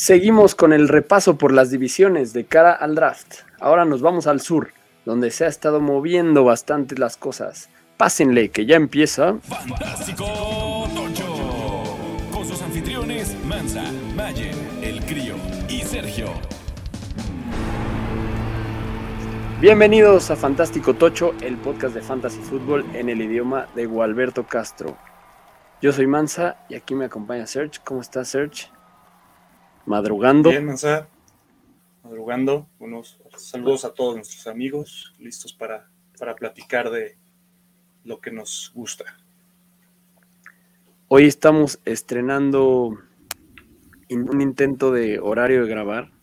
Seguimos con el repaso por las divisiones de cara al draft. Ahora nos vamos al sur, donde se ha estado moviendo bastante las cosas. Pásenle, que ya empieza. Fantástico Tocho. Con sus anfitriones Mansa, Mayer, El Crío y Sergio. Bienvenidos a Fantástico Tocho, el podcast de Fantasy Football en el idioma de Gualberto Castro. Yo soy Mansa y aquí me acompaña Serge. ¿Cómo estás, Serge? Madrugando. Bien. Madrugando. Unos saludos a todos nuestros amigos, listos para, para platicar de lo que nos gusta. Hoy estamos estrenando un intento de horario de grabar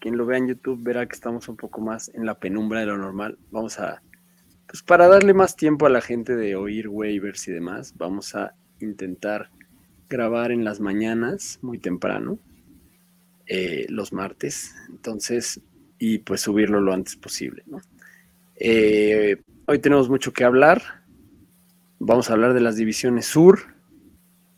quien lo vea en YouTube verá que estamos un poco más en la penumbra de lo normal. Vamos a, pues para darle más tiempo a la gente de oír waivers y demás, vamos a intentar grabar en las mañanas, muy temprano, eh, los martes. Entonces, y pues subirlo lo antes posible. Eh, hoy tenemos mucho que hablar. Vamos a hablar de las divisiones sur,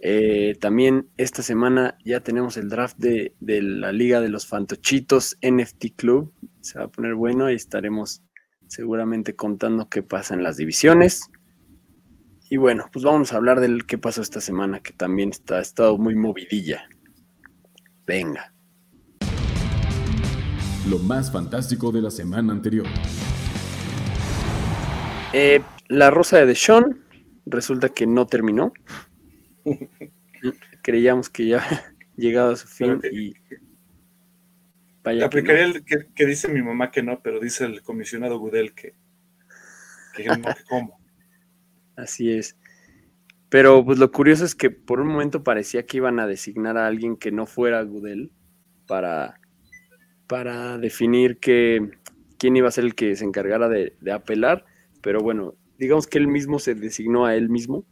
eh, también esta semana ya tenemos el draft de, la Liga de los Fantochitos NFT Club. Se va a poner bueno y estaremos seguramente contando qué pasa en las divisiones. Y bueno, pues vamos a hablar del qué pasó esta semana, que también está, ha estado muy movidilla. Venga. Lo más fantástico de la semana anterior. Eh, la rosa de Deshaun resulta que no terminó. Creíamos que ya había llegado a su fin y. Vaya aplicaría el que, dice mi mamá que no, pero dice el comisionado Gudel que, que no, que cómo. Así es. Pero pues lo curioso es que por un momento parecía que iban a designar a alguien que no fuera Gudel para, para definir que, quién iba a ser el que se encargara de, apelar. Pero bueno, digamos que él mismo se designó a él mismo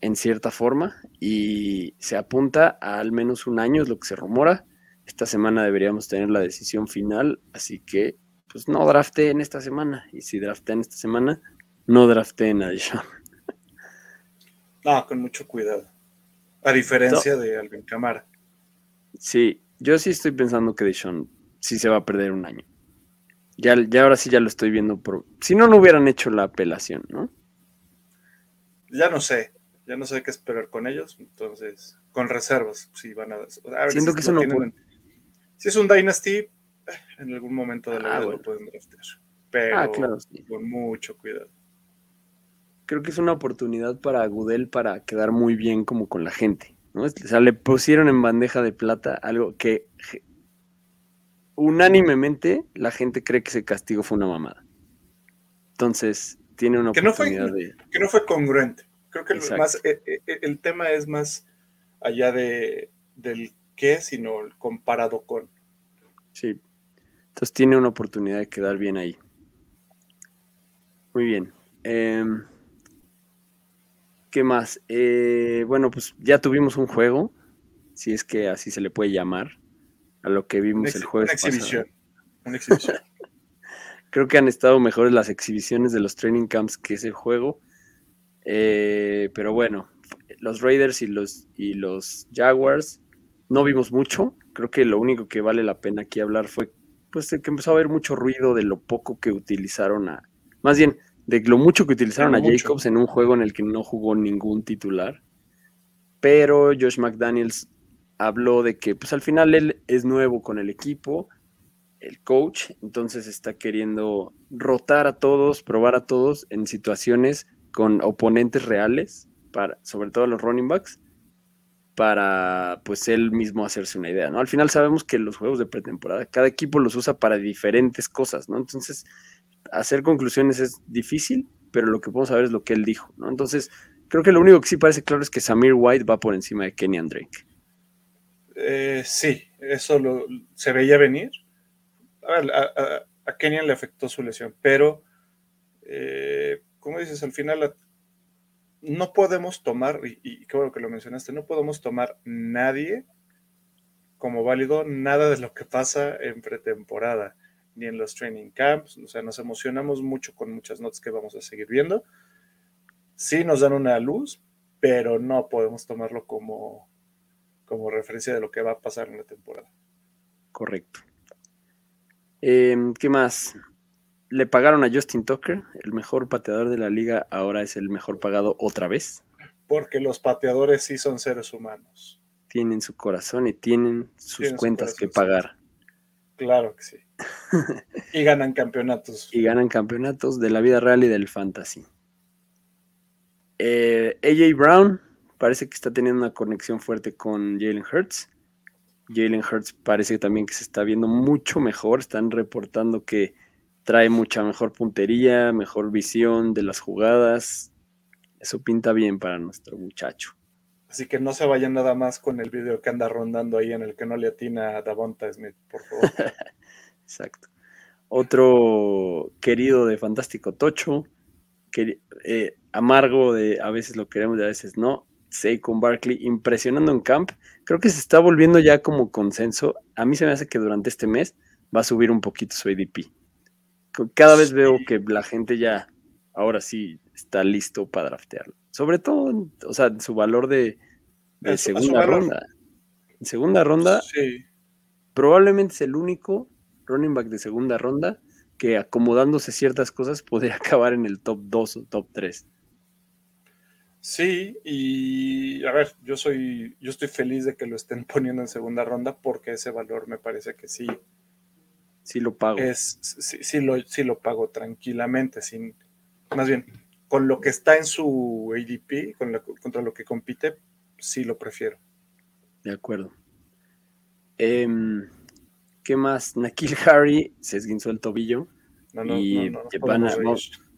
en cierta forma y se apunta a al menos un año, es lo que se rumora. Esta semana deberíamos tener la decisión final, así que pues no en esta semana. Y si en esta semana, no drafteen a Deshaun. No, con mucho cuidado. A diferencia de Alvin Camara. Sí, yo sí estoy pensando que Deshaun sí se va a perder un año. Ya, ya ahora sí ya lo estoy viendo por... Si no, no hubieran hecho la apelación, ¿no? Ya no sé ya no sé qué esperar con ellos, entonces, con reservas, si van a... Siento que eso no Si es un Dynasty, eh, en algún momento de la ah, vida lo pueden draftear, pero ah, con mucho cuidado. Creo que es una oportunidad para Gudel para quedar muy bien como con la gente, ¿no? O sea, le pusieron en bandeja de plata algo que unánimemente la gente cree que ese castigo fue una mamada. Entonces, tiene una oportunidad de... Que no fue congruente. Creo que el, más, eh, eh, eh, el, tema es más allá de, del qué, sino comparado con. Sí. Entonces tiene una oportunidad de quedar bien ahí. Muy bien. Em, ¿Qué más? bueno, pues ya tuvimos un juego, si es que así se le puede llamar, a lo que vimos el jueves. Una exhibición. Una exhibición. Creo que han estado mejores las exhibiciones de los training camps que ese juego. Eh, pero bueno, los Raiders y los, y los Jaguars no vimos mucho. Creo que lo único que vale la pena aquí hablar fue pues que empezó a haber mucho ruido de lo poco que utilizaron a, más bien, de lo mucho que utilizaron a Jacobs en un juego en el que no jugó ningún titular. Pero Josh McDaniels habló de que pues al final él es nuevo con el equipo, el coach, entonces está queriendo rotar a todos, probar a todos en situaciones con oponentes reales, para, sobre todo los running backs, para pues él mismo hacerse una idea, ¿no? Al final sabemos que los juegos de pretemporada, cada equipo los usa para diferentes cosas, ¿no? Entonces, hacer conclusiones es difícil, pero lo que podemos saber es lo que él dijo, ¿no? Entonces, creo que lo único que sí parece claro es que Samir White va por encima de Kenny Drake. Eh, sí, eso lo, se veía venir. A, a, Kenyan le afectó su lesión, pero eh, como dices, al final no podemos tomar, y, qué bueno que lo mencionaste, no podemos tomar nadie como válido nada de lo que pasa en pretemporada, ni en los training camps. O sea, nos emocionamos mucho con muchas notas que vamos a seguir viendo. Sí nos dan una luz, pero no podemos tomarlo como, como referencia de lo que va a pasar en la temporada. Correcto. Em, ¿Qué más? Le pagaron a Justin Tucker, el mejor pateador de la liga, ahora es el mejor pagado otra vez. Porque los pateadores sí son seres humanos. Tienen su corazón y tienen sus cuentas que pagar. Claro que sí. y ganan campeonatos. Y ganan campeonatos de la vida real y del fantasy. Eh, AJ Brown parece que está teniendo una conexión fuerte con Jalen Hurts. Jalen Hurts parece también que se está viendo mucho mejor. Están reportando que trae mucha mejor puntería, mejor visión de las jugadas. Eso pinta bien para nuestro muchacho. Así que no se vayan nada más con el video que anda rondando ahí en el que no le atina a Davonta Smith, por favor. Exacto. Otro querido de Fantástico Tocho, que, eh, amargo de a veces lo queremos y a veces no, con Barkley, impresionando en camp. Creo que se está volviendo ya como consenso. A mí se me hace que durante este mes va a subir un poquito su ADP. Cada vez veo que la gente ya, ahora sí, está listo para draftearlo. Sobre todo, o sea, su valor de, segunda ronda. En segunda ronda, probablemente es el único running back de segunda ronda que acomodándose ciertas cosas podría acabar en el top 2 o top 3. Sí, y a ver, yo soy, yo estoy feliz de que lo estén poniendo en segunda ronda porque ese valor me parece que sí. Sí lo pago. Es, sí, lo, sí lo pago tranquilamente, sin, más bien, con lo que está en su ADP, con contra lo que compite, sí lo prefiero. De acuerdo. Em, ¿Qué más? Nakil Harry se esguinzó el tobillo. No, no, y no, van a,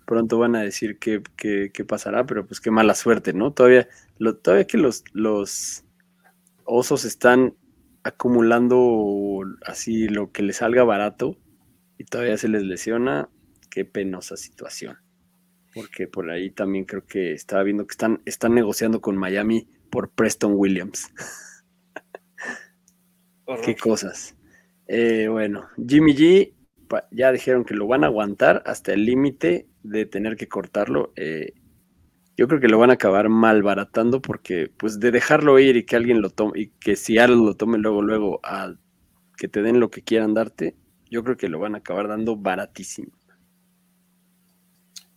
pronto van a decir qué, pasará, pero pues qué mala suerte, ¿no? Todavía, lo, todavía que los, los osos están acumulando así lo que les salga barato y todavía se les lesiona, qué penosa situación. Porque por ahí también creo que estaba viendo que están, están negociando con Miami por Preston Williams. qué cosas. Eh, bueno, Jimmy G ya dijeron que lo van a aguantar hasta el límite de tener que cortarlo. Eh, yo creo que lo van a acabar malbaratando porque, pues, de dejarlo ir y que alguien lo tome, y que si alguien lo tome luego, luego, a que te den lo que quieran darte, yo creo que lo van a acabar dando baratísimo.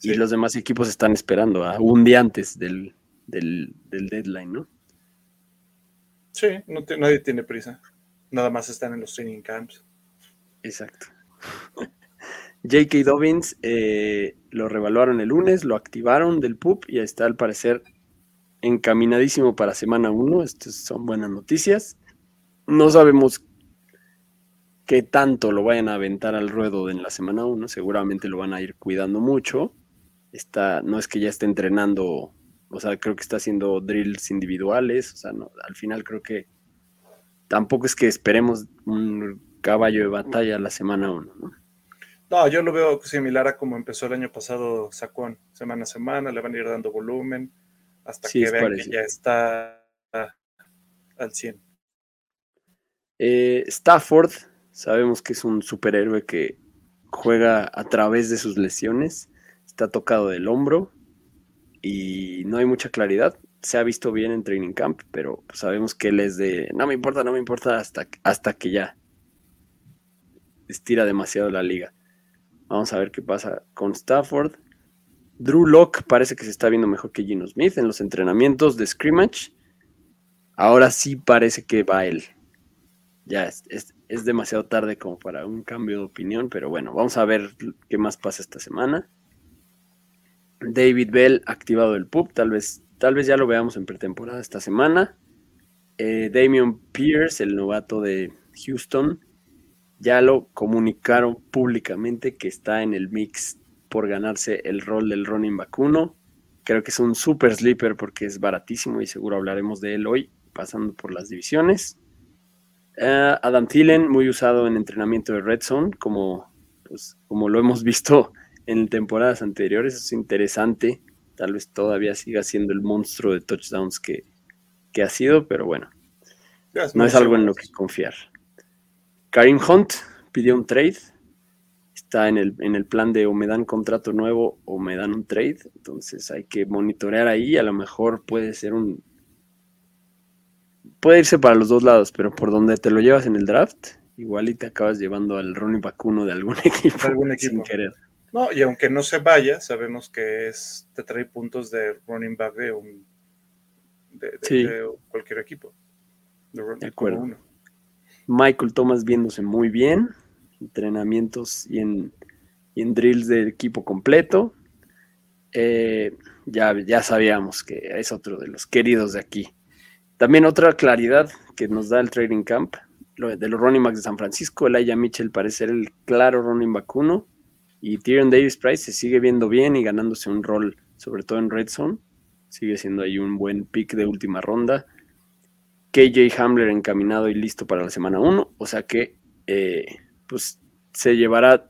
Y los demás equipos están esperando a un día antes del, del, deadline, ¿no? Sí, nadie tiene prisa. Nada más están en los training camps. Exacto. J.K. Dobbins eh, lo revaluaron el lunes, lo activaron del PUP y está al parecer encaminadísimo para semana 1. Estas son buenas noticias. No sabemos qué tanto lo vayan a aventar al ruedo en la semana 1. Seguramente lo van a ir cuidando mucho. Está, no es que ya esté entrenando, o sea, creo que está haciendo drills individuales. O sea, no, al final creo que tampoco es que esperemos un caballo de batalla la semana 1. ¿no? No, yo lo veo similar a como empezó el año pasado Sacón, semana a semana, le van a ir dando volumen hasta que vean que ya está al 100. Eh, Stafford, sabemos que es un superhéroe que juega a través de sus lesiones, está tocado del hombro y no hay mucha claridad. Se ha visto bien en Training Camp, pero sabemos que él es de no me importa, no me importa hasta, hasta que ya estira demasiado la liga. Vamos a ver qué pasa con Stafford. Drew Locke parece que se está viendo mejor que Gino Smith en los entrenamientos de scrimmage. Ahora sí parece que va él. Ya es, es, demasiado tarde como para un cambio de opinión, pero bueno, vamos a ver qué más pasa esta semana. David Bell activado el PUB, tal vez, tal vez ya lo veamos en pretemporada esta semana. Eh, Damian Pierce, el novato de Houston, ya lo comunicaron públicamente que está en el mix por ganarse el rol del running 1. Creo que es un super sleeper porque es baratísimo y seguro hablaremos de él hoy pasando por las divisiones. Eh, Adam Thielen, muy usado en entrenamiento de Red Zone, como, pues, como lo hemos visto en temporadas anteriores. Es interesante. Tal vez todavía siga siendo el monstruo de touchdowns que, que ha sido, pero bueno, no es algo en lo que confiar. Karim Hunt pidió un trade. Está en el, en el plan de o me dan contrato nuevo o me dan un trade. Entonces hay que monitorear ahí. A lo mejor puede ser un. puede irse para los dos lados, pero por donde te lo llevas en el draft, igual y te acabas llevando al running back uno de algún equipo, Algún sin equipo. querer. No, y aunque no se vaya, sabemos que es, te trae puntos de running back de un de, de- Sí. de cualquier equipo. De, acuerdo. uno. Michael Thomas viéndose muy bien, entrenamientos y en, y en drills del equipo completo. Eh, ya, ya sabíamos que es otro de los queridos de aquí. También otra claridad que nos da el Trading Camp, lo de los running backs de San Francisco, Elijah Mitchell parece ser el claro running back uno y Tyrion Davis Price se sigue viendo bien y ganándose un rol, sobre todo en Red Zone. Sigue siendo ahí un buen pick de última ronda. KJ Hamler encaminado y listo para la semana 1. O sea que eh, pues se llevará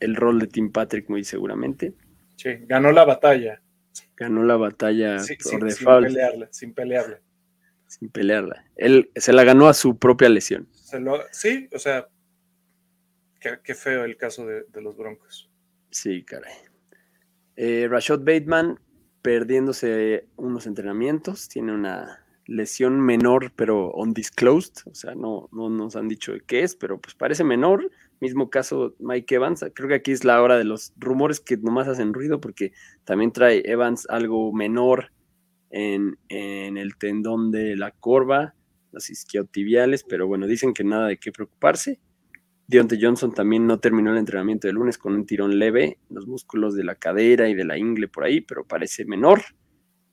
el rol de Tim Patrick muy seguramente. Sí, ganó la batalla. Ganó la batalla Sí, por sin, sin pelearla, sin pelearla. sin pelearla. Él se la ganó a su propia lesión. Se lo- sí, o sea, qué, feo el caso de, los Broncos. Sí, caray. Eh, Rashad Bateman perdiéndose unos entrenamientos, tiene una lesión menor pero undisclosed, o sea, no, no nos han dicho de qué es, pero pues parece menor. Mismo caso Mike Evans, creo que aquí es la hora de los rumores que nomás hacen ruido porque también trae Evans algo menor en, en el tendón de la corva, las isquiotibiales, pero bueno, dicen que nada de qué preocuparse. Deontay Johnson también no terminó el entrenamiento del lunes con un tirón leve, los músculos de la cadera y de la ingle por ahí, pero parece menor.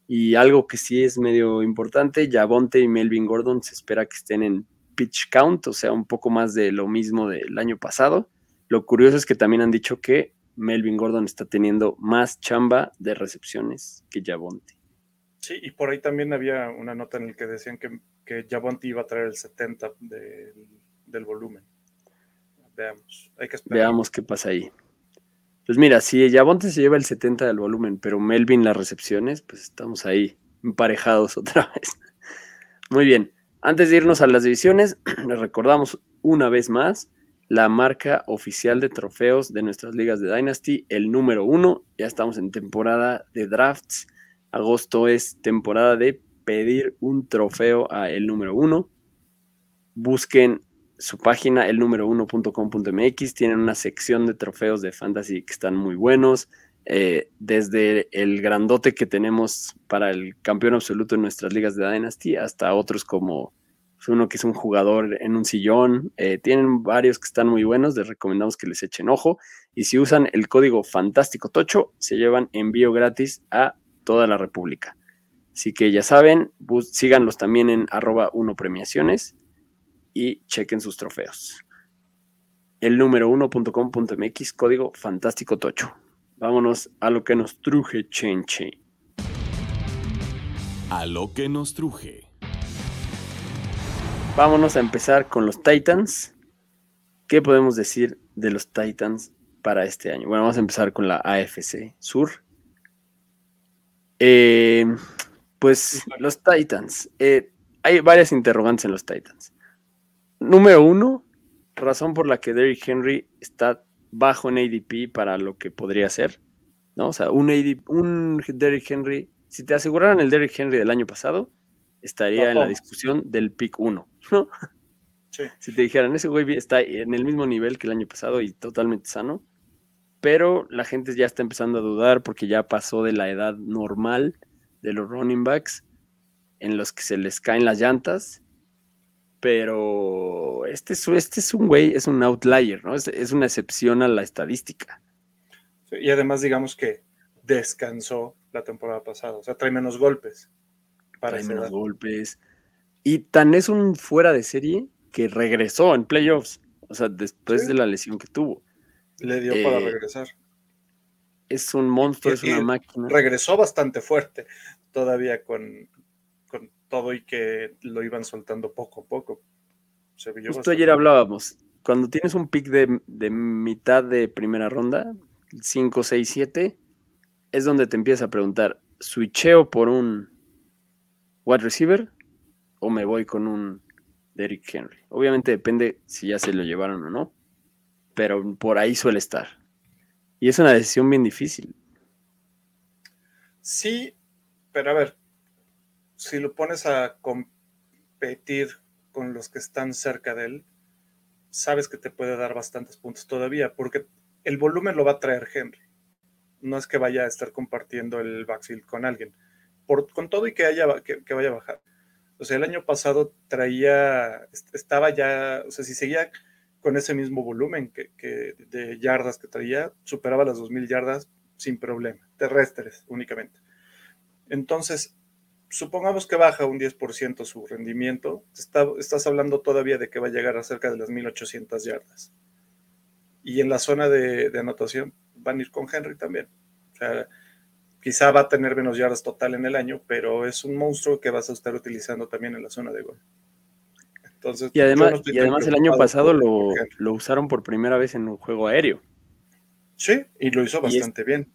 Y algo que sí es medio importante, Javonte y Melvin Gordon se espera que estén en pitch count, o sea, un poco más de lo mismo del año pasado. Lo curioso es que también han dicho que Melvin Gordon está teniendo más chamba de recepciones que Javonte. Sí, y por ahí también había una nota en la que decían que, que Javonte iba a traer el 70 del, del volumen. Veamos, hay que esperar. Veamos qué pasa ahí. Pues mira, si Javonte se lleva el 70 del volumen, pero Melvin las recepciones, pues estamos ahí emparejados otra vez. Muy bien. Antes de irnos a las divisiones, les recordamos una vez más la marca oficial de trofeos de nuestras ligas de Dynasty, el número uno. Ya estamos en temporada de drafts. Agosto es temporada de pedir un trofeo a el número uno. Busquen su página, el número uno.com.mx. Tienen una sección de trofeos de fantasy que están muy buenos. Eh, desde el grandote que tenemos para el campeón absoluto en nuestras ligas de Dynasty hasta otros como uno que es un jugador en un sillón. Eh, tienen varios que están muy buenos. Les recomendamos que les echen ojo. Y si usan el código Fantástico Tocho, se llevan envío gratis a toda la República. Así que ya saben, síganlos también en arroba uno premiaciones y chequen sus trofeos. El número uno.com.mx, código Fantástico Tocho. Vámonos a lo que nos truje Chenche. A lo que nos truje. Vámonos a empezar con los Titans. ¿Qué podemos decir de los Titans para este año? Bueno, vamos a empezar con la AFC Sur. Eh, pues los Titans. eh, hay varias interrogantes en los Titans. Número uno, razón por la que Derrick Henry está bajo en ADP para lo que podría ser. ¿no? O sea, un, ADP un Derrick Henry, si te aseguraran el Derrick Henry del año pasado, estaría en la discusión del pick 1. ¿no? Sí. Si te dijeran, ese güey está en el mismo nivel que el año pasado y totalmente sano, pero la gente ya está empezando a dudar porque ya pasó de la edad normal de los running backs en los que se les caen las llantas. Pero este es, este es un güey, es un outlier, ¿no? Es, es una excepción a la estadística. Sí, Y además, digamos que descansó la temporada pasada. O sea, trae menos golpes. Para Trae menos edad. golpes. Y tan es un fuera de serie que regresó en playoffs. O sea, después Sí. de la lesión que tuvo. Le dio para Eh, regresar. Es un monstruo, Y- es una máquina. Regresó bastante fuerte todavía con todo y que lo iban soltando poco a poco. Se vio Justo ayer bien. hablábamos, cuando tienes un pick de, de mitad de primera ronda, 5, 6, 7, es donde te empiezas a preguntar, ¿switcheo por un wide receiver o me voy con un Derrick Henry? Obviamente depende si ya se lo llevaron o no, pero por ahí suele estar. Y es una decisión bien difícil. Sí, pero a ver, si lo pones a competir con los que están cerca de él, sabes que te puede dar bastantes puntos todavía, porque el volumen lo va a traer Henry. No es que vaya a estar compartiendo el backfield con alguien. Por, con todo y que, haya, que, vaya a bajar. O sea, el año pasado traía, estaba ya, o sea, si seguía con ese mismo volumen que, de yardas que traía, superaba las 2.000 yardas sin problema, terrestres únicamente. Entonces, supongamos que baja un 10% su rendimiento, estás hablando todavía de que va a llegar a cerca de las 1800 yardas. Y en la zona de, anotación van a ir con Henry también. O sea, quizá va a tener menos yardas total en el año, pero es un monstruo que vas a estar utilizando también en la zona de gol. Entonces, y además, y además el año pasado lo, lo, usaron por primera vez en un juego aéreo. Sí, y lo hizo bastante bien.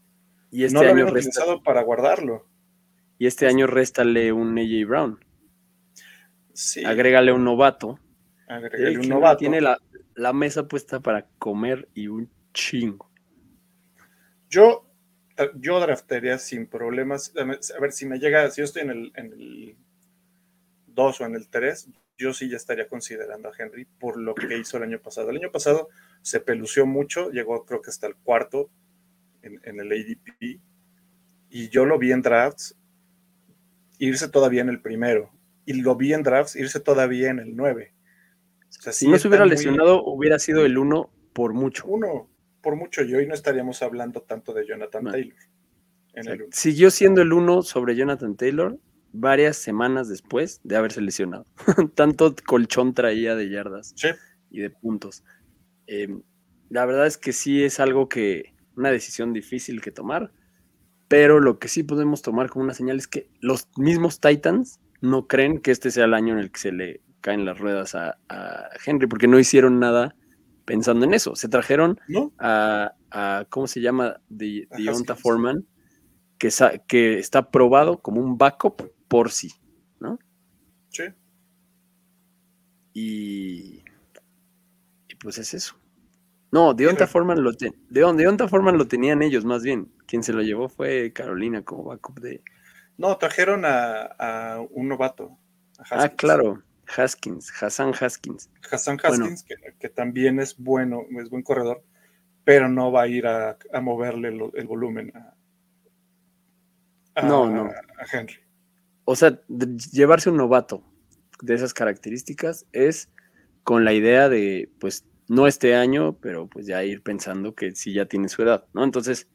Y este no lo año utilizado para guardarlo. Y este año réstale un AJ Brown. Sí. Agrégale un novato. Agrégale un novato. Tiene la, mesa puesta para comer y un chingo. Yo, yo draftaría sin problemas. A ver si me llega, si yo estoy en el, en el 2 o en el 3, yo sí ya estaría considerando a Henry por lo que hizo el año pasado. El año pasado se pelució mucho, llegó creo que hasta el cuarto en, en el ADP y yo lo vi en drafts irse todavía en el primero. Y lo vi en drafts irse todavía en el 9. si no se hubiera lesionado, hubiera sido el 1 por mucho. Uno por mucho, y hoy no estaríamos hablando tanto de Jonathan Taylor. Siguió siendo el 1 sobre Jonathan Taylor varias semanas después de haberse lesionado. tanto colchón traía de yardas y de puntos. Em, la verdad es que sí es algo que, una decisión difícil que tomar pero lo que sí podemos tomar como una señal es que los mismos Titans no creen que este sea el año en el que se le caen las ruedas a, Henry, porque no hicieron nada pensando en eso. Se trajeron a, ¿cómo se llama? De, Deonta Foreman, que, que está probado como un backup por sí, ¿no? Sí. Y, y pues es eso. No, Deonta Foreman lo, de, Deonta Foreman lo tenían ellos más bien. Quien se lo llevó fue Carolina como backup de. No, trajeron a, un novato. ah, claro. Haskins, Hassan Haskins. Hassan Haskins, que, también es bueno, es buen corredor, pero no va a ir a, moverle el, volumen a, no, no. a Henry. O sea, llevarse un novato de esas características es con la idea de, pues, no este año, pero pues ya ir pensando que sí ya tiene su edad, ¿no? Entonces,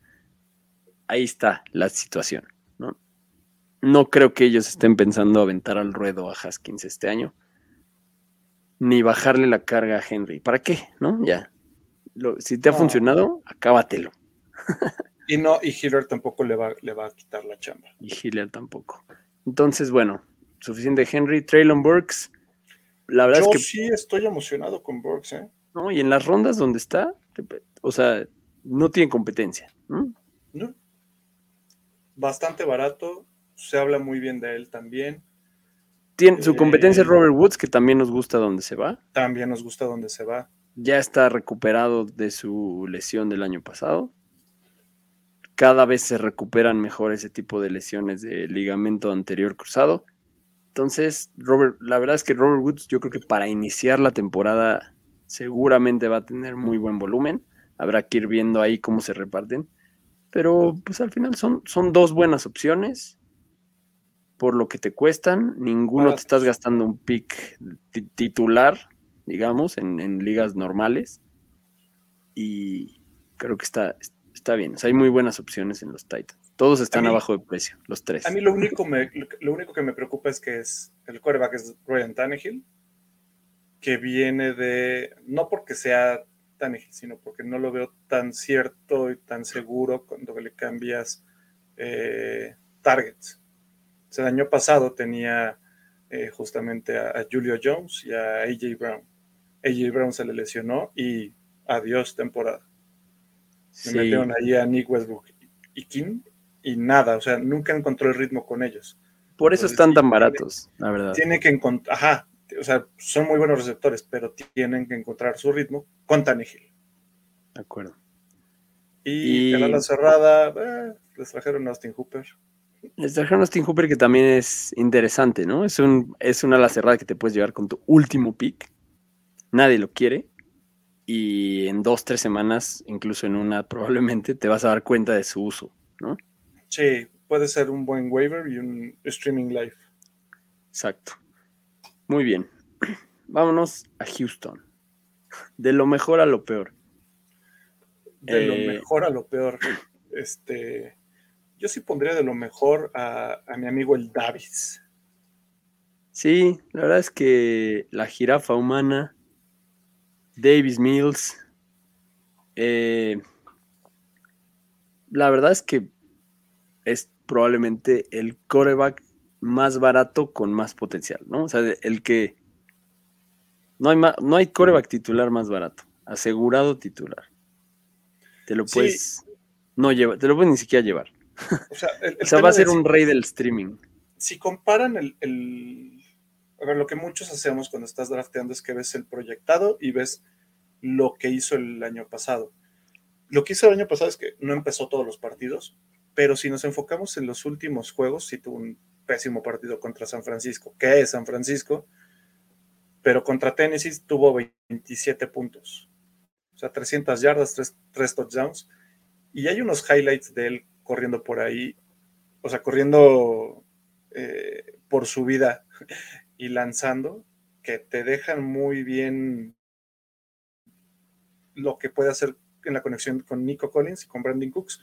ahí está la situación, ¿no? No creo que ellos estén pensando aventar al ruedo a Haskins este año, ni bajarle la carga a Henry. ¿Para qué? ¿No? Ya. si te ha funcionado, acábatelo. y no, y Hiller tampoco le va, le va a quitar la chamba. Y Hiller tampoco. Entonces, bueno, suficiente Henry. Traylon Burks. La verdad es que. sí estoy emocionado con Burks, ¿eh? No, y en las rondas donde está, o sea, no tiene competencia. ¿no? No bastante barato, se habla muy bien de él también. Tiene, su competencia es eh, Robert Woods, que también nos gusta donde se va. También nos gusta donde se va. Ya está recuperado de su lesión del año pasado. Cada vez se recuperan mejor ese tipo de lesiones de ligamento anterior cruzado. Entonces, Robert, la verdad es que Robert Woods, yo creo que para iniciar la temporada seguramente va a tener muy buen volumen. Habrá que ir viendo ahí cómo se reparten. Pero pues al final son, son dos buenas opciones por lo que te cuestan. Ninguno te estás gastando un pick titular, digamos, en, ligas normales. Y creo que está, está bien. hay muy buenas opciones en los Titans. Todos están abajo de precio, los tres. A mí lo único, me, lo único que me preocupa es que es el quarterback es Ryan Tannehill, que viene de, no porque sea sino porque no lo veo tan cierto y tan seguro cuando le cambias eh, targets. el año pasado tenía eh, justamente a, Julio Jones y a AJ Brown. AJ Brown se le lesionó y adiós temporada. Se metieron ahí a Nick Westbrook y King y nada, o sea, nunca encontró el ritmo con ellos. Por eso están tan baratos, la verdad. Tiene que encontrar, ajá, o sea, son muy buenos receptores, pero tienen que encontrar su ritmo con Tannehill. De acuerdo. Y, en la cerrada, eh, les trajeron a Austin Hooper. Les trajeron a Austin Hooper que también es interesante, ¿no? Es, un, es una ala cerrada que te puedes llevar con tu último pick. Nadie lo quiere. Y en dos, tres semanas, incluso en una, probablemente te vas a dar cuenta de su uso, ¿no? Sí, puede ser un buen waiver y un streaming live. Exacto. Muy bien. Vámonos a Houston. De lo mejor a lo peor. De lo Eh, mejor a lo peor. Este, yo sí pondría de lo mejor a, a mi amigo el Davis. Sí, la verdad es que la jirafa humana, Davis Mills, eh, la verdad es que es probablemente el coreback más barato con más potencial, ¿no? O sea, el que no hay, ma- no hay coreback titular más barato, asegurado titular. Te lo Sí. puedes no llevar, te lo puedes ni siquiera llevar. O sea, el- el O sea, tema va a ser de- un rey del streaming. si comparan el, el- A ver, lo que muchos hacemos cuando estás drafteando es que ves el proyectado y ves lo que hizo el año pasado. Lo que hizo el año pasado es que no empezó todos los partidos, pero si nos enfocamos en los últimos juegos, sí tuvo un pésimo partido contra San Francisco, que es San Francisco, pero contra Tennessee tuvo 27 puntos. O sea, 300 yardas, 3, touchdowns. Y hay unos highlights de él corriendo por ahí, o sea, corriendo eh, por su vida y lanzando, que te dejan muy bien lo que puede hacer en la conexión con Nico Collins y con Brandon Cooks.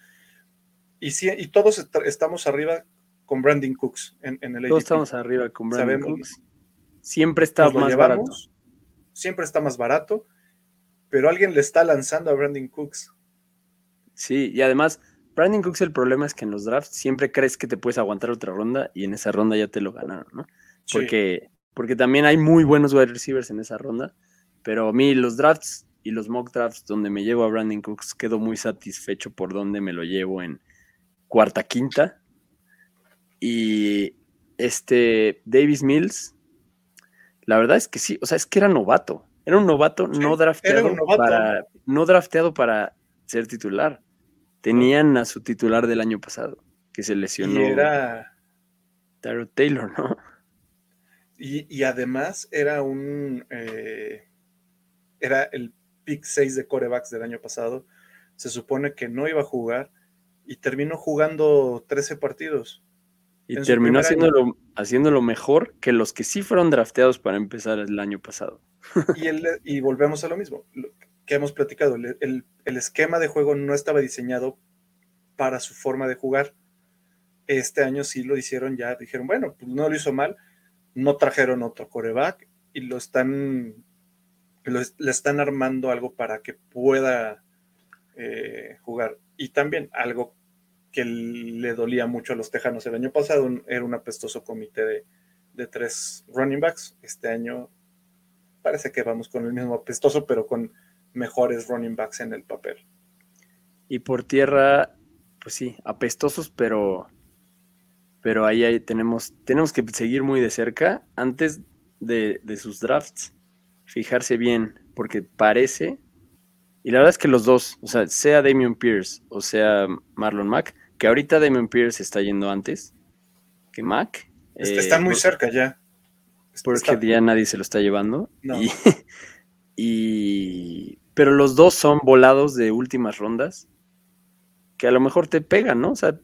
Y, sí, y todos est estamos arriba con Brandon Cooks en, en el Todos ADP. estamos arriba con Brandon Sabemos. Cooks. Siempre está Nos más barato. siempre está más barato, pero alguien le está lanzando a Brandon Cooks. Sí, y además, Brandon Cooks el problema es que en los drafts siempre crees que te puedes aguantar otra ronda y en esa ronda ya te lo ganaron, ¿no? Sí. Porque, porque también hay muy buenos wide receivers en esa ronda, pero a mí los drafts y los mock drafts donde me llevo a Brandon Cooks quedo muy satisfecho por donde me lo llevo en cuarta, quinta. Y este Davis Mills, la verdad es que sí, o sea, es que era novato. Era un novato Sí, no drafteado un novato. para no drafteado para ser titular. Tenían a su titular del año pasado, que se lesionó Y era Tyrod Taylor, ¿no? Y, y además era un. eh, era el pick 6 de corebacks del año pasado. Se supone que no iba a jugar y terminó jugando 13 partidos. Y terminó haciéndolo, haciéndolo mejor que los que sí fueron drafteados para empezar el año pasado. Y, el- y volvemos a lo mismo que hemos platicado. El, el- el esquema de juego no estaba diseñado para su forma de jugar. Este año sí lo hicieron ya. Dijeron, bueno, pues no lo hizo mal. No trajeron otro coreback y lo están. lo le están armando algo para que pueda eh, jugar. Y también algo que le dolía mucho a los Tejanos el año pasado era un apestoso comité de, de tres running backs. Este año parece que vamos con el mismo apestoso, pero con mejores running backs en el papel. Y por tierra, pues sí, apestosos, pero, pero ahí, tenemos, tenemos que seguir muy de cerca antes de, de sus drafts, fijarse bien, porque parece, y la verdad es que los dos, o sea, sea Damian Pierce o sea Marlon Mack, que ahorita Damian Pierce está yendo antes que Mack. Est- eh, muy por- cerca ya. porque Está- ya nadie se lo está llevando. No. Y, y- pero los dos son volados de últimas rondas que a lo mejor te pegan, ¿no? O sea,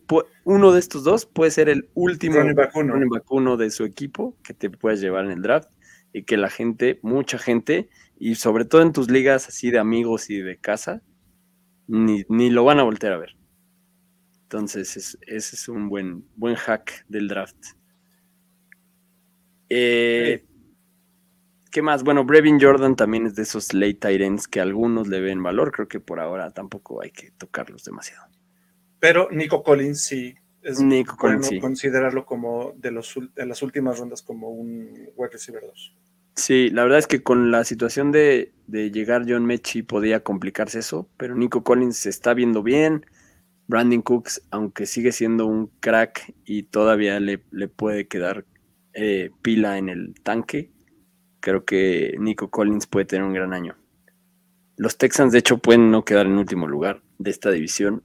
uno de estos dos puede ser el último Running back uno. running back uno de su equipo que te puedes llevar en el draft y que la gente, mucha gente, y sobre todo en tus ligas así de amigos y de casa, ni, ni lo van a voltear a ver. Entonces, es- ese es un buen, buen hack del draft. Eh, ¿Qué más? Bueno, Brevin Jordan también es de esos late ends que algunos le ven valor. Creo que por ahora tampoco hay que tocarlos demasiado. Pero Nico Collins sí es Nico bueno Collins, sí. considerarlo como de, los, de las últimas rondas como un wide receiver 2. Sí, la verdad es que con la situación de, de llegar John Mechie podía complicarse eso, pero Nico Collins se está viendo bien. Brandon Cooks, aunque sigue siendo un crack y todavía le, le puede quedar eh, pila en el tanque, creo que Nico Collins puede tener un gran año. Los Texans, de hecho, pueden no quedar en último lugar de esta división.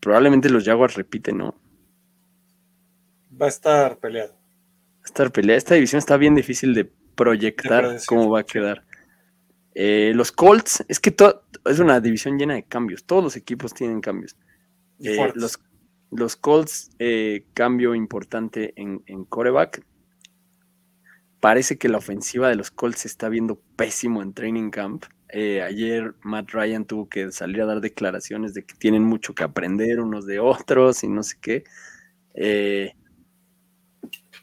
probablemente los Jaguars repiten, ¿no? Va a estar peleado. Va a estar peleada. Esta división está bien difícil de proyectar cómo va a quedar. Eh, los Colts, es que es una división llena de cambios. Todos los equipos tienen cambios. Eh, los, los, Colts, eh, cambio importante en, en coreback. Parece que la ofensiva de los Colts se está viendo pésimo en training camp. ayer Matt Ryan tuvo que salir a dar declaraciones de que tienen mucho que aprender unos de otros y no sé qué.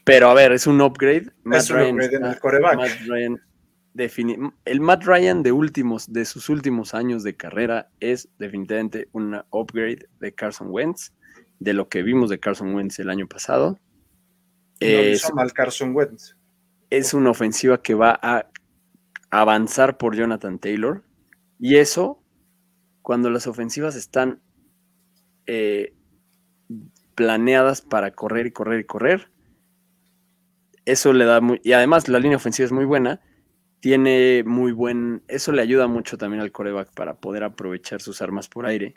pero a ver, es un upgrade. es un upgrade en el coreback. Matt Ryan el Matt Ryan de últimos, de sus últimos años de carrera es definitivamente una upgrade de Carson Wentz, de lo que vimos de Carson Wentz el año pasado. No es, mal Carson Wentz. Es una ofensiva que va a avanzar por Jonathan Taylor. Y eso, cuando las ofensivas están eh, planeadas para correr y correr y correr, eso le da muy. Y además la línea ofensiva es muy buena tiene muy buen, eso le ayuda mucho también al coreback para poder aprovechar sus armas por aire,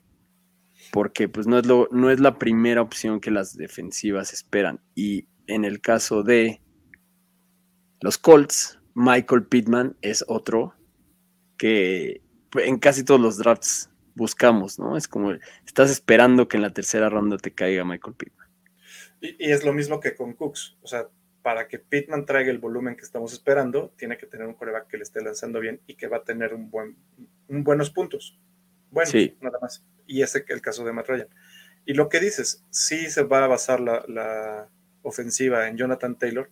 porque pues no es, lo, no es la primera opción que las defensivas esperan. Y en el caso de los Colts, Michael Pittman es otro que en casi todos los drafts buscamos, ¿no? Es como, estás esperando que en la tercera ronda te caiga Michael Pittman. Y, y es lo mismo que con Cooks, o sea, para que Pittman traiga el volumen que estamos esperando, tiene que tener un coreback que le esté lanzando bien y que va a tener un buen, buenos puntos. Bueno, nada más. Y ese es el caso de Matt Ryan. Y lo que dices, sí se va a basar la, ofensiva en Jonathan Taylor,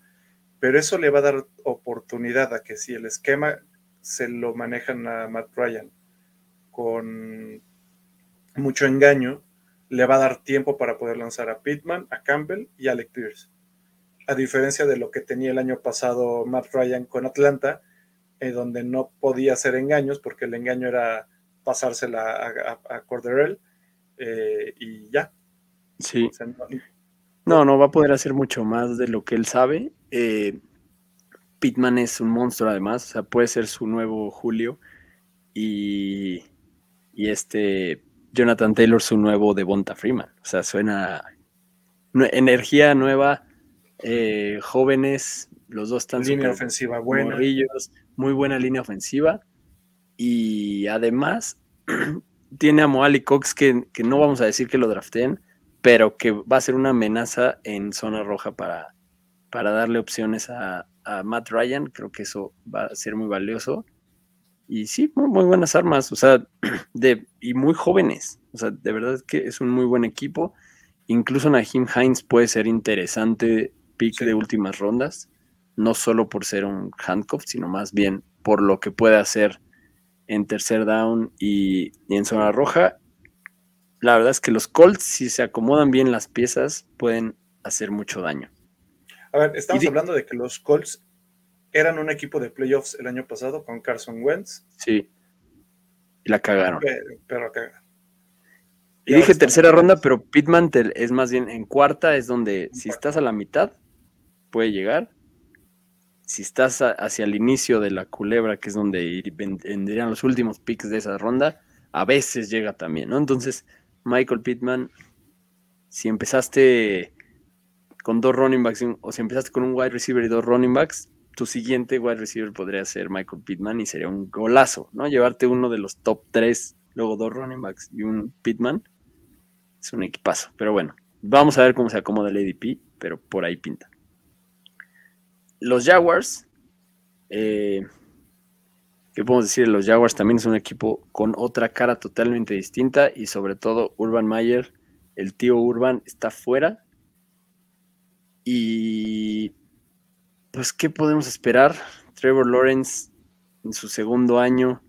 pero eso le va a dar oportunidad a que si el esquema se lo manejan a Matt Ryan con mucho engaño, le va a dar tiempo para poder lanzar a Pittman, a Campbell y a Alec Pierce a diferencia de lo que tenía el año pasado Matt Ryan con Atlanta, eh, donde no podía hacer engaños porque el engaño era pasársela a, a, Corderell eh, y ya. Sí. no, no va a poder hacer mucho más de lo que él sabe. Eh, Pittman es un monstruo además, o sea, puede ser su nuevo Julio y, y este Jonathan Taylor su nuevo Devonta Freeman. O sea, suena energía nueva, eh, jóvenes, los dos están línea ofensiva buena, muy buena línea ofensiva y además tiene a Moali Cox que, no vamos a decir que lo drafteen, pero que va a ser una amenaza en zona roja para, para darle opciones a, Matt Ryan. Creo que eso va a ser muy valioso. Y sí, muy, buenas armas, o sea, de, y muy jóvenes. O sea, de verdad que es un muy buen equipo. Incluso Nahim Hines puede ser interesante pick de últimas rondas, no solo por ser un handcuff, sino más bien por lo que puede hacer en tercer down y, en zona roja. La verdad es que los Colts, si se acomodan bien las piezas, pueden hacer mucho daño. A ver, estamos hablando de que los Colts eran un equipo de playoffs el año pasado con Carson Wentz. Sí. Y la cagaron. Pero, cagaron. Y, dije tercera ronda, pero Pittman es más bien en cuarta, es donde si estás a la mitad, puede llegar. Si estás hacia el inicio de la culebra, que es donde vendrían los últimos picks de esa ronda, a veces llega también, ¿no? Entonces, Michael Pittman, si empezaste con dos running backs o si empezaste con un wide receiver y dos running backs, tu siguiente wide receiver podría ser Michael Pittman y sería un golazo, ¿no? Llevarte uno de los top tres, luego dos running backs y un Pittman, es un equipazo. Pero bueno, vamos a ver cómo se acomoda el ADP, pero por ahí pinta los Jaguars, eh, ¿qué podemos decir? Los Jaguars también es un equipo con otra cara totalmente distinta y sobre todo Urban Mayer, el tío Urban, está fuera. Y pues, ¿qué podemos esperar? Trevor Lawrence en su segundo año,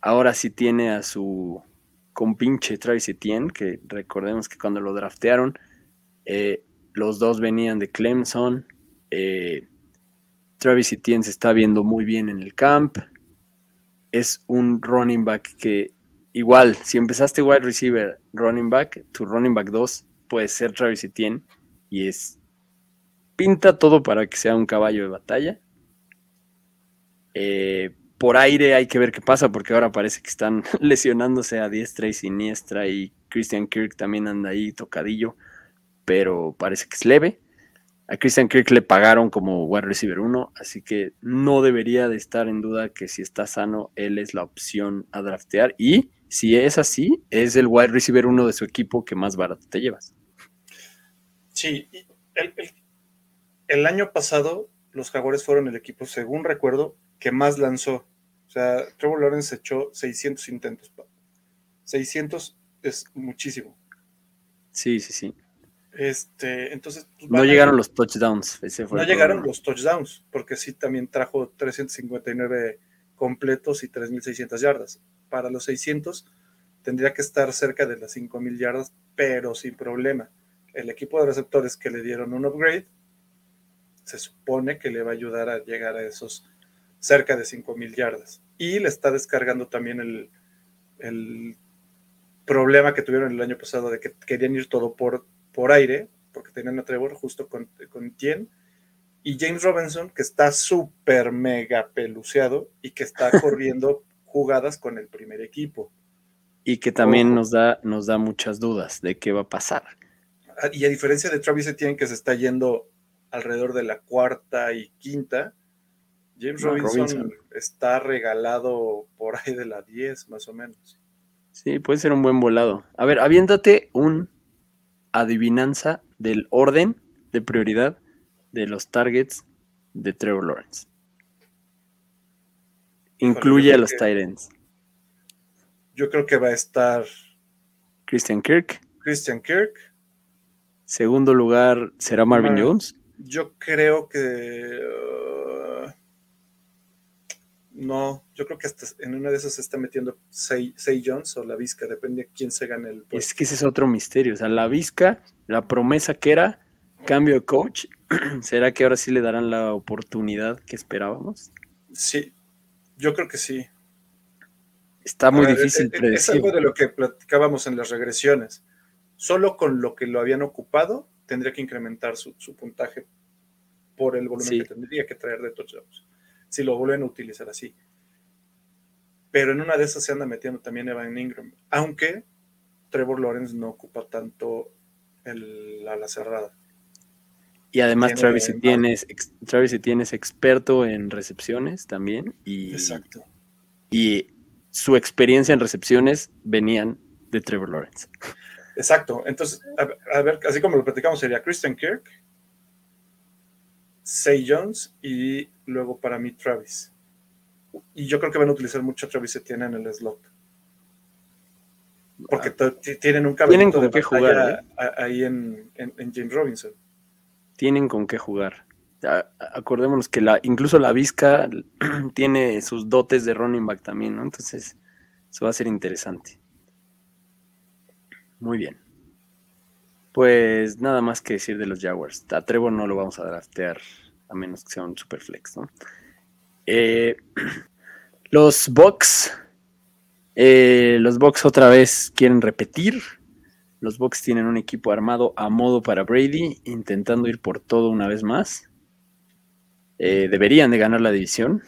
ahora sí tiene a su compinche Travis Etienne, que recordemos que cuando lo draftearon, eh, los dos venían de Clemson. Eh, Travis Etienne se está viendo muy bien en el camp. Es un running back que igual, si empezaste wide receiver, running back, tu running back 2 puede ser Travis Etienne y es pinta todo para que sea un caballo de batalla. Eh, por aire hay que ver qué pasa, porque ahora parece que están lesionándose a diestra y siniestra y Christian Kirk también anda ahí tocadillo, pero parece que es leve. A Christian Kirk le pagaron como wide receiver 1, así que no debería de estar en duda que si está sano, él es la opción a draftear. Y si es así, es el wide receiver 1 de su equipo que más barato te llevas. Sí, el, el año pasado los Jaguares fueron el equipo, según recuerdo, que más lanzó. O sea, Trevor Lawrence echó 600 intentos. 600 es muchísimo. Sí, sí, sí. Este, entonces. Pues, no llegaron los touchdowns. no llegaron los touchdowns, porque sí también trajo 359 completos y 3.600 yardas. Para los 600 tendría que estar cerca de las 5.000 yardas, pero sin problema. El equipo de receptores que le dieron un upgrade se supone que le va a ayudar a llegar a esos cerca de 5.000 yardas. Y le está descargando también el, el problema que tuvieron el año pasado de que querían ir todo por por aire, porque tenían a Trevor justo con, con Tien, y James Robinson, que está súper mega peluceado y que está corriendo jugadas con el primer equipo. Y que también nos da, nos da muchas dudas de qué va a pasar. Ah, y a diferencia de Travis Etienne, que se está yendo alrededor de la cuarta y quinta, James Robinson, está regalado por ahí de la 10, más o menos. Sí, puede ser un buen volado. A ver, aviéntate un adivinanza del orden de prioridad de los targets de Trevor Lawrence. Incluye a los Titans. Yo creo que va a estar Christian Kirk. Christian Kirk. Segundo lugar será Marvin Jones. Yo creo que no, yo creo que hasta en una de esas se está metiendo Say, Jones o la Vizca, depende de quién se gane el Es que ese es otro misterio. O sea, la Vizca, la promesa que era cambio de coach, ¿será que ahora sí le darán la oportunidad que esperábamos? Sí, yo creo que sí. Está muy difícil predecir. Es algo de lo que platicábamos en las regresiones. Solo con lo que lo habían ocupado, tendría que incrementar su, puntaje por el volumen que tendría que traer de touchdowns si lo vuelven a utilizar así. Pero en una de esas se anda metiendo también Evan Ingram, aunque Trevor Lawrence no ocupa tanto el ala cerrada. Y además Travis Etienne, es, Travis experto en recepciones también. Y, Exacto. Y su experiencia en recepciones venían de Trevor Lawrence. Exacto. Entonces, a, ver, así como lo platicamos, sería Christian Kirk, Say Jones y luego para mí Travis. Y yo creo que van a utilizar mucho a Travis Etienne en el slot. Porque ah. tienen un caballito con de qué jugar, ¿eh? ahí en, James Robinson. Tienen con qué jugar. Acordémonos que la, incluso la Vizca tiene sus dotes de running back también, ¿no? Entonces, eso va a ser interesante. Muy bien. Pues nada más que decir de los Jaguars. A Trevor no lo vamos a draftear a menos que sea un super flex, ¿no? Eh, los Bucks, eh, los Bucks otra vez quieren repetir. Los Bucks tienen un equipo armado a modo para Brady, intentando ir por todo una vez más. Eh, deberían de ganar la división.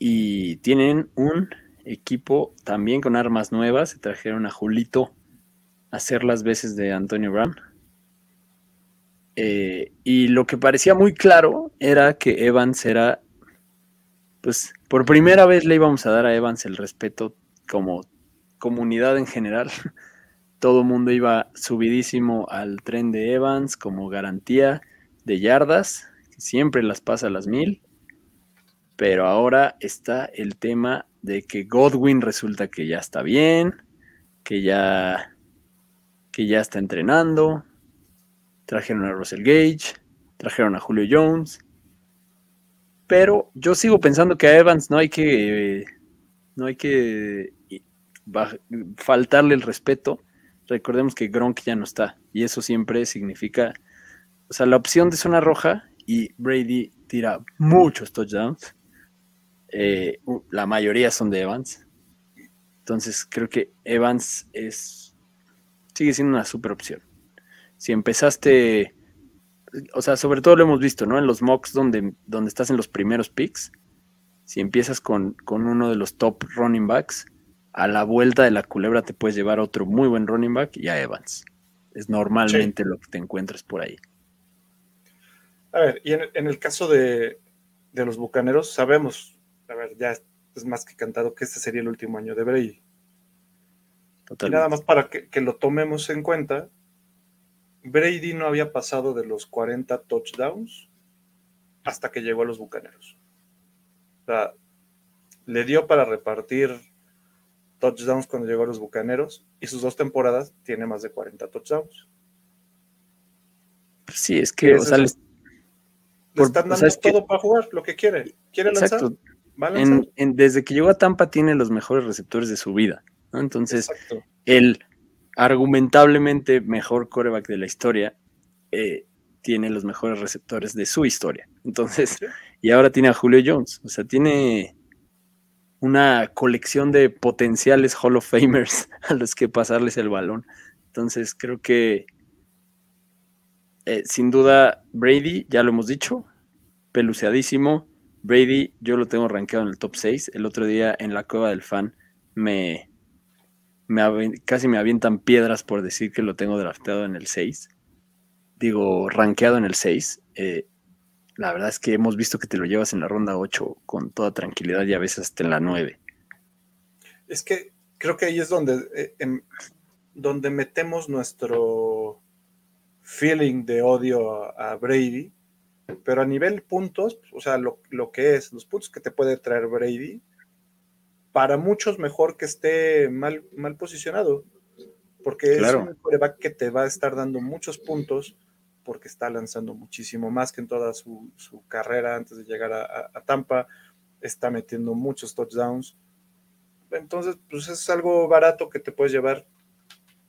Y tienen un equipo también con armas nuevas. Se trajeron a Julito hacer las veces de Antonio Brown. Eh, y lo que parecía muy claro era que Evans era, pues por primera vez le íbamos a dar a Evans el respeto como comunidad en general. Todo el mundo iba subidísimo al tren de Evans como garantía de yardas, siempre las pasa a las mil. Pero ahora está el tema de que Godwin resulta que ya está bien, que ya ya está entrenando. Trajeron a Russell Gage, trajeron a Julio Jones. Pero yo sigo pensando que a Evans no hay que no hay que faltarle el respeto. Recordemos que Gronk ya no está y eso siempre significa, o sea, la opción de zona roja y Brady tira muchos touchdowns. Eh, la mayoría son de Evans. Entonces creo que Evans es sigue siendo una super opción. Si empezaste, o sea, sobre todo lo hemos visto, ¿no? En los mocks donde, donde estás en los primeros picks, si empiezas con, con uno de los top running backs, a la vuelta de la culebra te puedes llevar otro muy buen running back y a Evans. Es normalmente lo que te encuentras por ahí. A ver, y en, el caso de, los bucaneros, sabemos, a ver, ya es más que cantado que este sería el último año de Brady. Y nada más para que, que, lo tomemos en cuenta, Brady no había pasado de los 40 touchdowns hasta que llegó a los bucaneros. O sea, le dio para repartir touchdowns cuando llegó a los Bucaneros y sus dos temporadas tiene más de 40 touchdowns. Sí, es que o sea, le, están dando todo para jugar, lo que quiere. ¿Quiere lanzar? desde que llegó a Tampa tiene los mejores receptores de su vida. Entonces, el argumentablemente mejor coreback de la historia eh, tiene los mejores receptores de su historia. Entonces, y ahora tiene a Julio Jones. O sea, tiene una colección de potenciales Hall of Famers a los que pasarles el balón. Entonces creo que eh, sin duda Brady, ya lo hemos dicho, peluceadísimo. Brady, yo lo tengo rankeado en el top 6. El otro día en la cueva del fan me, casi me avientan piedras por decir que lo tengo drafteado en el 6. Digo, rankeado en el 6 la verdad es que hemos visto que te lo llevas en la ronda 8 con toda tranquilidad y a veces hasta en la 9. Es que creo que ahí es donde, eh, em, donde metemos nuestro feeling de odio a, Brady, pero a nivel puntos, o sea, lo, que es, los puntos que te puede traer Brady, para muchos mejor que esté mal, mal posicionado, porque es un coreback que te va a estar dando muchos puntos porque está lanzando muchísimo más que en toda su, carrera antes de llegar a, Tampa, está metiendo muchos touchdowns. Entonces, pues es algo barato que te puedes llevar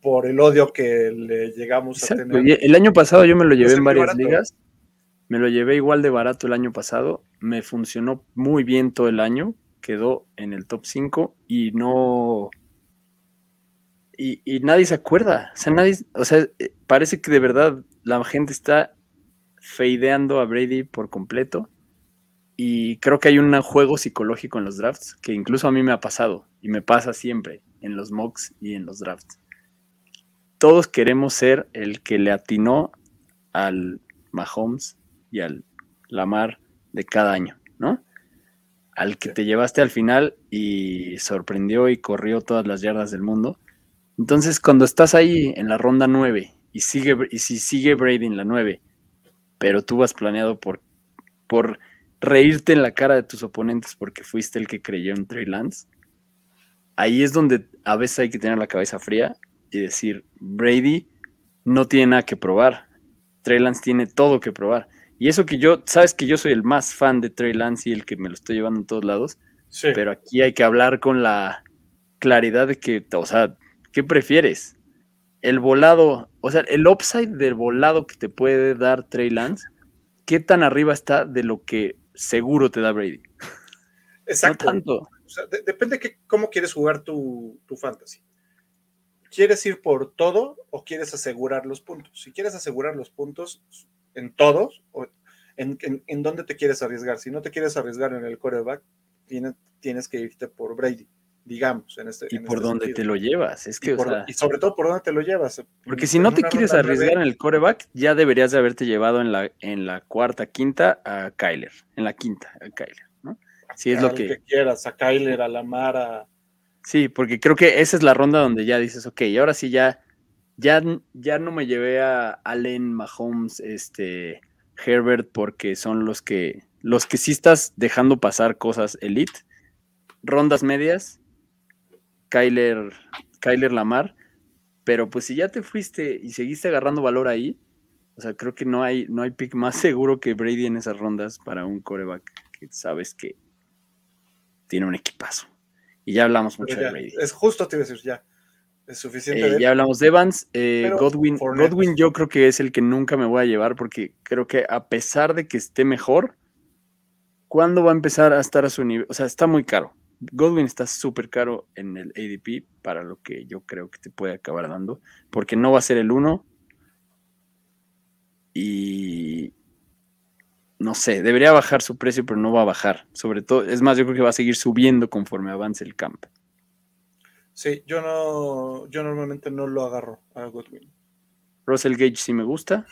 por el odio que le llegamos a tener. El año pasado yo me lo llevé en varias ligas. Me lo llevé igual de barato el año pasado. Me funcionó muy bien todo el año. Quedó en el top 5 y no. Y, nadie se acuerda. O sea, nadie. O sea, eh, parece que de verdad la gente está fadeando a Brady por completo. Y creo que hay un juego psicológico en los drafts que incluso a mí me ha pasado y me pasa siempre en los mocks y en los drafts. Todos queremos ser el que le atinó al Mahomes y al Lamar de cada año, ¿no? Al que te llevaste al final y sorprendió y corrió todas las yardas del mundo. Entonces, cuando estás ahí en la ronda 9 y, sigue, y si sigue Brady en la 9, pero tú vas planeado por, por reírte en la cara de tus oponentes porque fuiste el que creyó en Trey Lance, ahí es donde a veces hay que tener la cabeza fría y decir, Brady no tiene nada que probar, Trey Lance tiene todo que probar. Y eso que yo, sabes que yo soy el más fan de Trey Lance y el que me lo estoy llevando en todos lados, pero aquí hay que hablar con la claridad de que, o sea, ¿qué prefieres? el volado, o sea, el upside del volado que te puede dar Trey Lance, ¿qué tan arriba está de lo que seguro te da Brady? Exacto. tanto. depende de cómo quieres jugar tu, fantasy. ¿Quieres ir por todo o quieres asegurar los puntos? Si quieres asegurar los puntos en todos, o en, en, dónde te quieres arriesgar. Si no te quieres arriesgar en el quarterback, tienes, tienes que irte por Brady digamos, en este. Y por este dónde te lo llevas, es que. Y, sobre todo por dónde te lo llevas. Porque si no te quieres arriesgar en el coreback, ya deberías de haberte llevado en la, en la cuarta, quinta a Kyler, en la quinta a Kyler, ¿no? Si es lo que... quieras, a Kyler, a Lamar, a. Sí, porque creo que esa es la ronda donde ya dices, ok, y ahora sí ya, ya, ya no me llevé a Allen, Mahomes, este, Herbert, porque son los que, los que sí estás dejando pasar cosas elite. Rondas medias, Kyler, Kyler Lamar, pero pues si ya te fuiste y seguiste agarrando valor ahí, o sea, creo que no hay, no hay pick más seguro que Brady en esas rondas para un coreback que sabes que tiene un equipazo. Y ya hablamos mucho de Brady. Es justo, te iba a decir, ya. Es suficiente. Eh, ya hablamos de Evans. Eh, Godwin, Godwin yo creo que es el que nunca me voy a llevar porque creo que a pesar de que esté mejor, ¿cuándo va a empezar a estar a su nivel? O sea, está muy caro. Godwin está súper caro en el ADP para lo que yo creo que te puede acabar dando, porque no va a ser el uno. Y no sé, debería bajar su precio, pero no va a bajar. Sobre todo, es más, yo creo que va a seguir subiendo conforme avance el camp. Sí, yo no, yo normalmente no lo agarro a Godwin. Russell Gage sí me gusta.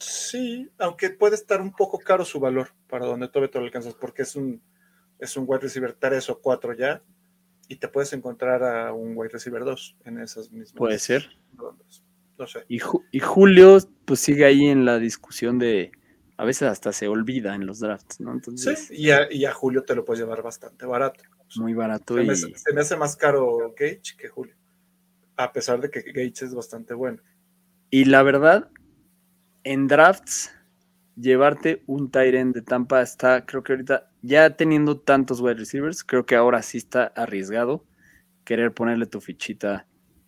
Sí, aunque puede estar un poco caro su valor para donde todavía te lo alcanzas, porque es un, es un wide receiver 3 o 4 ya, y te puedes encontrar a un wide receiver 2 en esas mismas. Puede ser. rondas. No sé. Y, Ju- y Julio, pues sigue ahí en la discusión de. A veces hasta se olvida en los drafts, ¿no? Sí, y a, y a Julio te lo puedes llevar bastante barato. Muy barato Se y. me, hace, se me hace más caro Gage que Julio, a pesar de que Gage es bastante bueno. Y la verdad, en drafts, llevarte un end de Tampa está, creo que ahorita, ya teniendo tantos wide receivers, creo que ahora sí está arriesgado querer ponerle tu fichita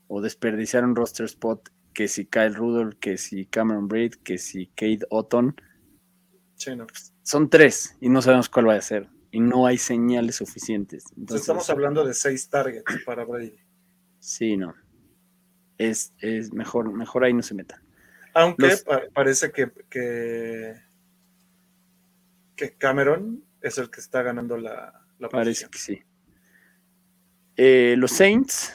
o desperdiciar un roster spot que si Kyle Rudolph, que si Cameron Braid, que si Kate Otton. Sí, no. Son tres y no sabemos cuál va a ser. Y no hay señales suficientes. Entonces, Estamos hablando de seis targets para Brady. Sí, no. Es, es mejor, mejor ahí no se meta. Aunque Los- pa- parece que, que, que Cameron es el que está ganando la, la Parece posición. que sí. Eh, los Saints.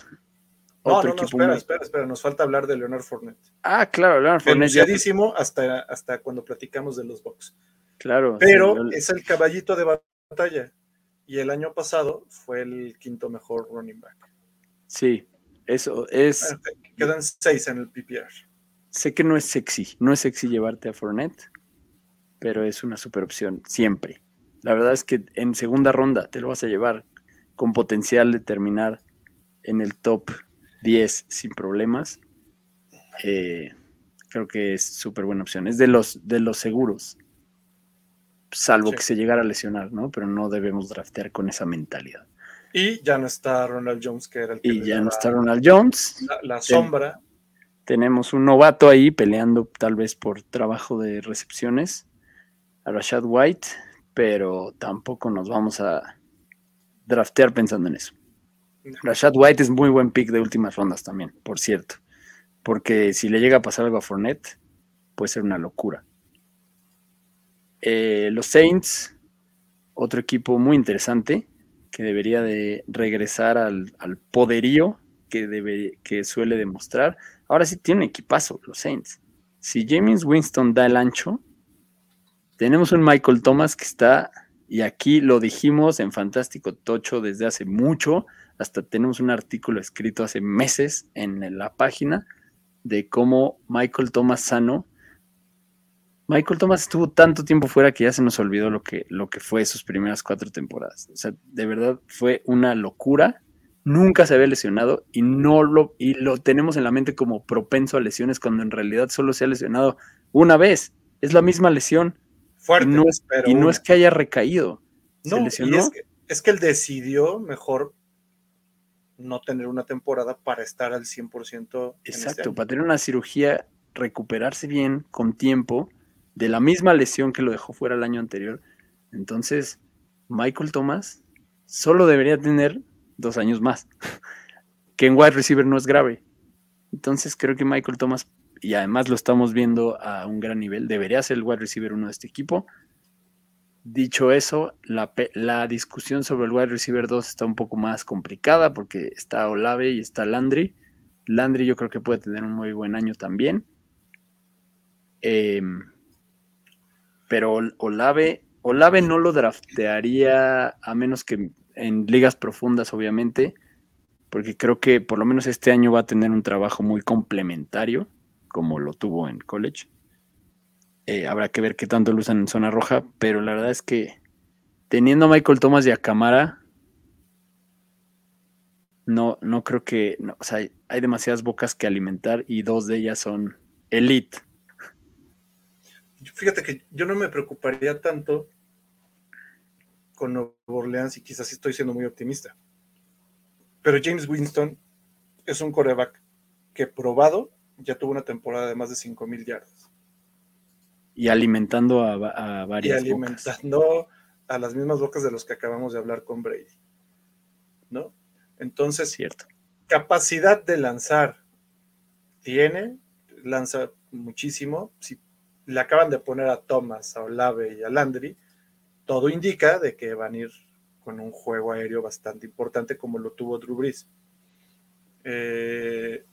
No, otro no, no, espera, muy- espera, espera. Nos falta hablar de Leonard Fournette. Ah, claro, Leonard Fournette Denunciadísimo hasta, hasta cuando platicamos de los Bucks. Claro. Pero sí, yo- es el caballito de batalla. Y el año pasado fue el quinto mejor running back. sí, eso es. Quedan seis en el PPR. Sé que no es sexy, no es sexy llevarte a Fournette, pero es una super opción, siempre. La verdad es que en segunda ronda te lo vas a llevar con potencial de terminar en el top 10 sin problemas. Eh, creo que es súper buena opción. Es de los, de los seguros, salvo Sí. que se llegara a lesionar, ¿no? Pero no debemos draftear con esa mentalidad. Y ya no está Ronald Jones, que era el que Y ya no está Ronald Jones. la, sombra. Tenemos un novato ahí peleando tal vez por trabajo de recepciones, a Rashad White, pero tampoco nos vamos a draftear pensando en eso. Rashad White es muy buen pick de últimas rondas también, por cierto, porque si le llega a pasar algo a Fournette, puede ser una locura. Eh, los Saints, otro equipo muy interesante que debería de regresar al, poderío que, que suele demostrar. Ahora sí tiene un equipazo los Saints. Si James Winston da el ancho, tenemos un Michael Thomas que está, y aquí lo dijimos en Fantástico Tocho desde hace mucho, hasta tenemos un artículo escrito hace meses en la página de cómo Michael Thomas sano. Michael Thomas estuvo tanto tiempo fuera que ya se nos olvidó lo que, lo que fue sus primeras cuatro temporadas. O sea, de verdad fue una locura. Nunca se había lesionado y no lo, y lo tenemos en la mente como propenso a lesiones cuando en realidad solo se ha lesionado una vez. Es la misma lesión Fuerte. y no es, pero y no es que haya recaído. Se No, y es que, es que él decidió mejor no tener una temporada para estar al 100% en este Exacto, año. para tener una cirugía, recuperarse bien con tiempo de la misma lesión que lo dejó fuera el año anterior. Entonces, Michael Thomas solo debería tener dos años más, que en wide receiver no es grave. Entonces, creo que Michael Thomas, y además lo estamos viendo a un gran nivel, debería ser el wide receiver uno de este equipo. Dicho eso, la, la discusión sobre el wide receiver 2 está un poco más complicada porque está Olave y está Landry. Landry yo creo que puede tener un muy buen año también. Em, pero Ol- Olave, Olave no lo draftearía a menos que en ligas profundas, obviamente, porque creo que por lo menos este año va a tener un trabajo muy complementario, como lo tuvo en college. Eh, habrá que ver qué tanto lo usan en zona roja, pero la verdad es que teniendo a Michael Thomas y a Camara, no, no creo que, o sea, hay demasiadas bocas que alimentar y dos de ellas son elite. Fíjate que yo no me preocuparía tanto con Nueva Orleans y quizás sí estoy siendo muy optimista. Pero James Winston es un coreback que probado ya tuvo una temporada de más de 5 mil yardas. Y alimentando a, a Y varias bocas. alimentando a las mismas bocas de los que acabamos de hablar con Brady. ¿No? Entonces, Cierto. capacidad de lanzar tiene, lanza muchísimo. Si le acaban de poner a Thomas, a Olave y a Landry, todo indica de que van a ir con un juego aéreo bastante importante como lo tuvo Drew Brees. Eh,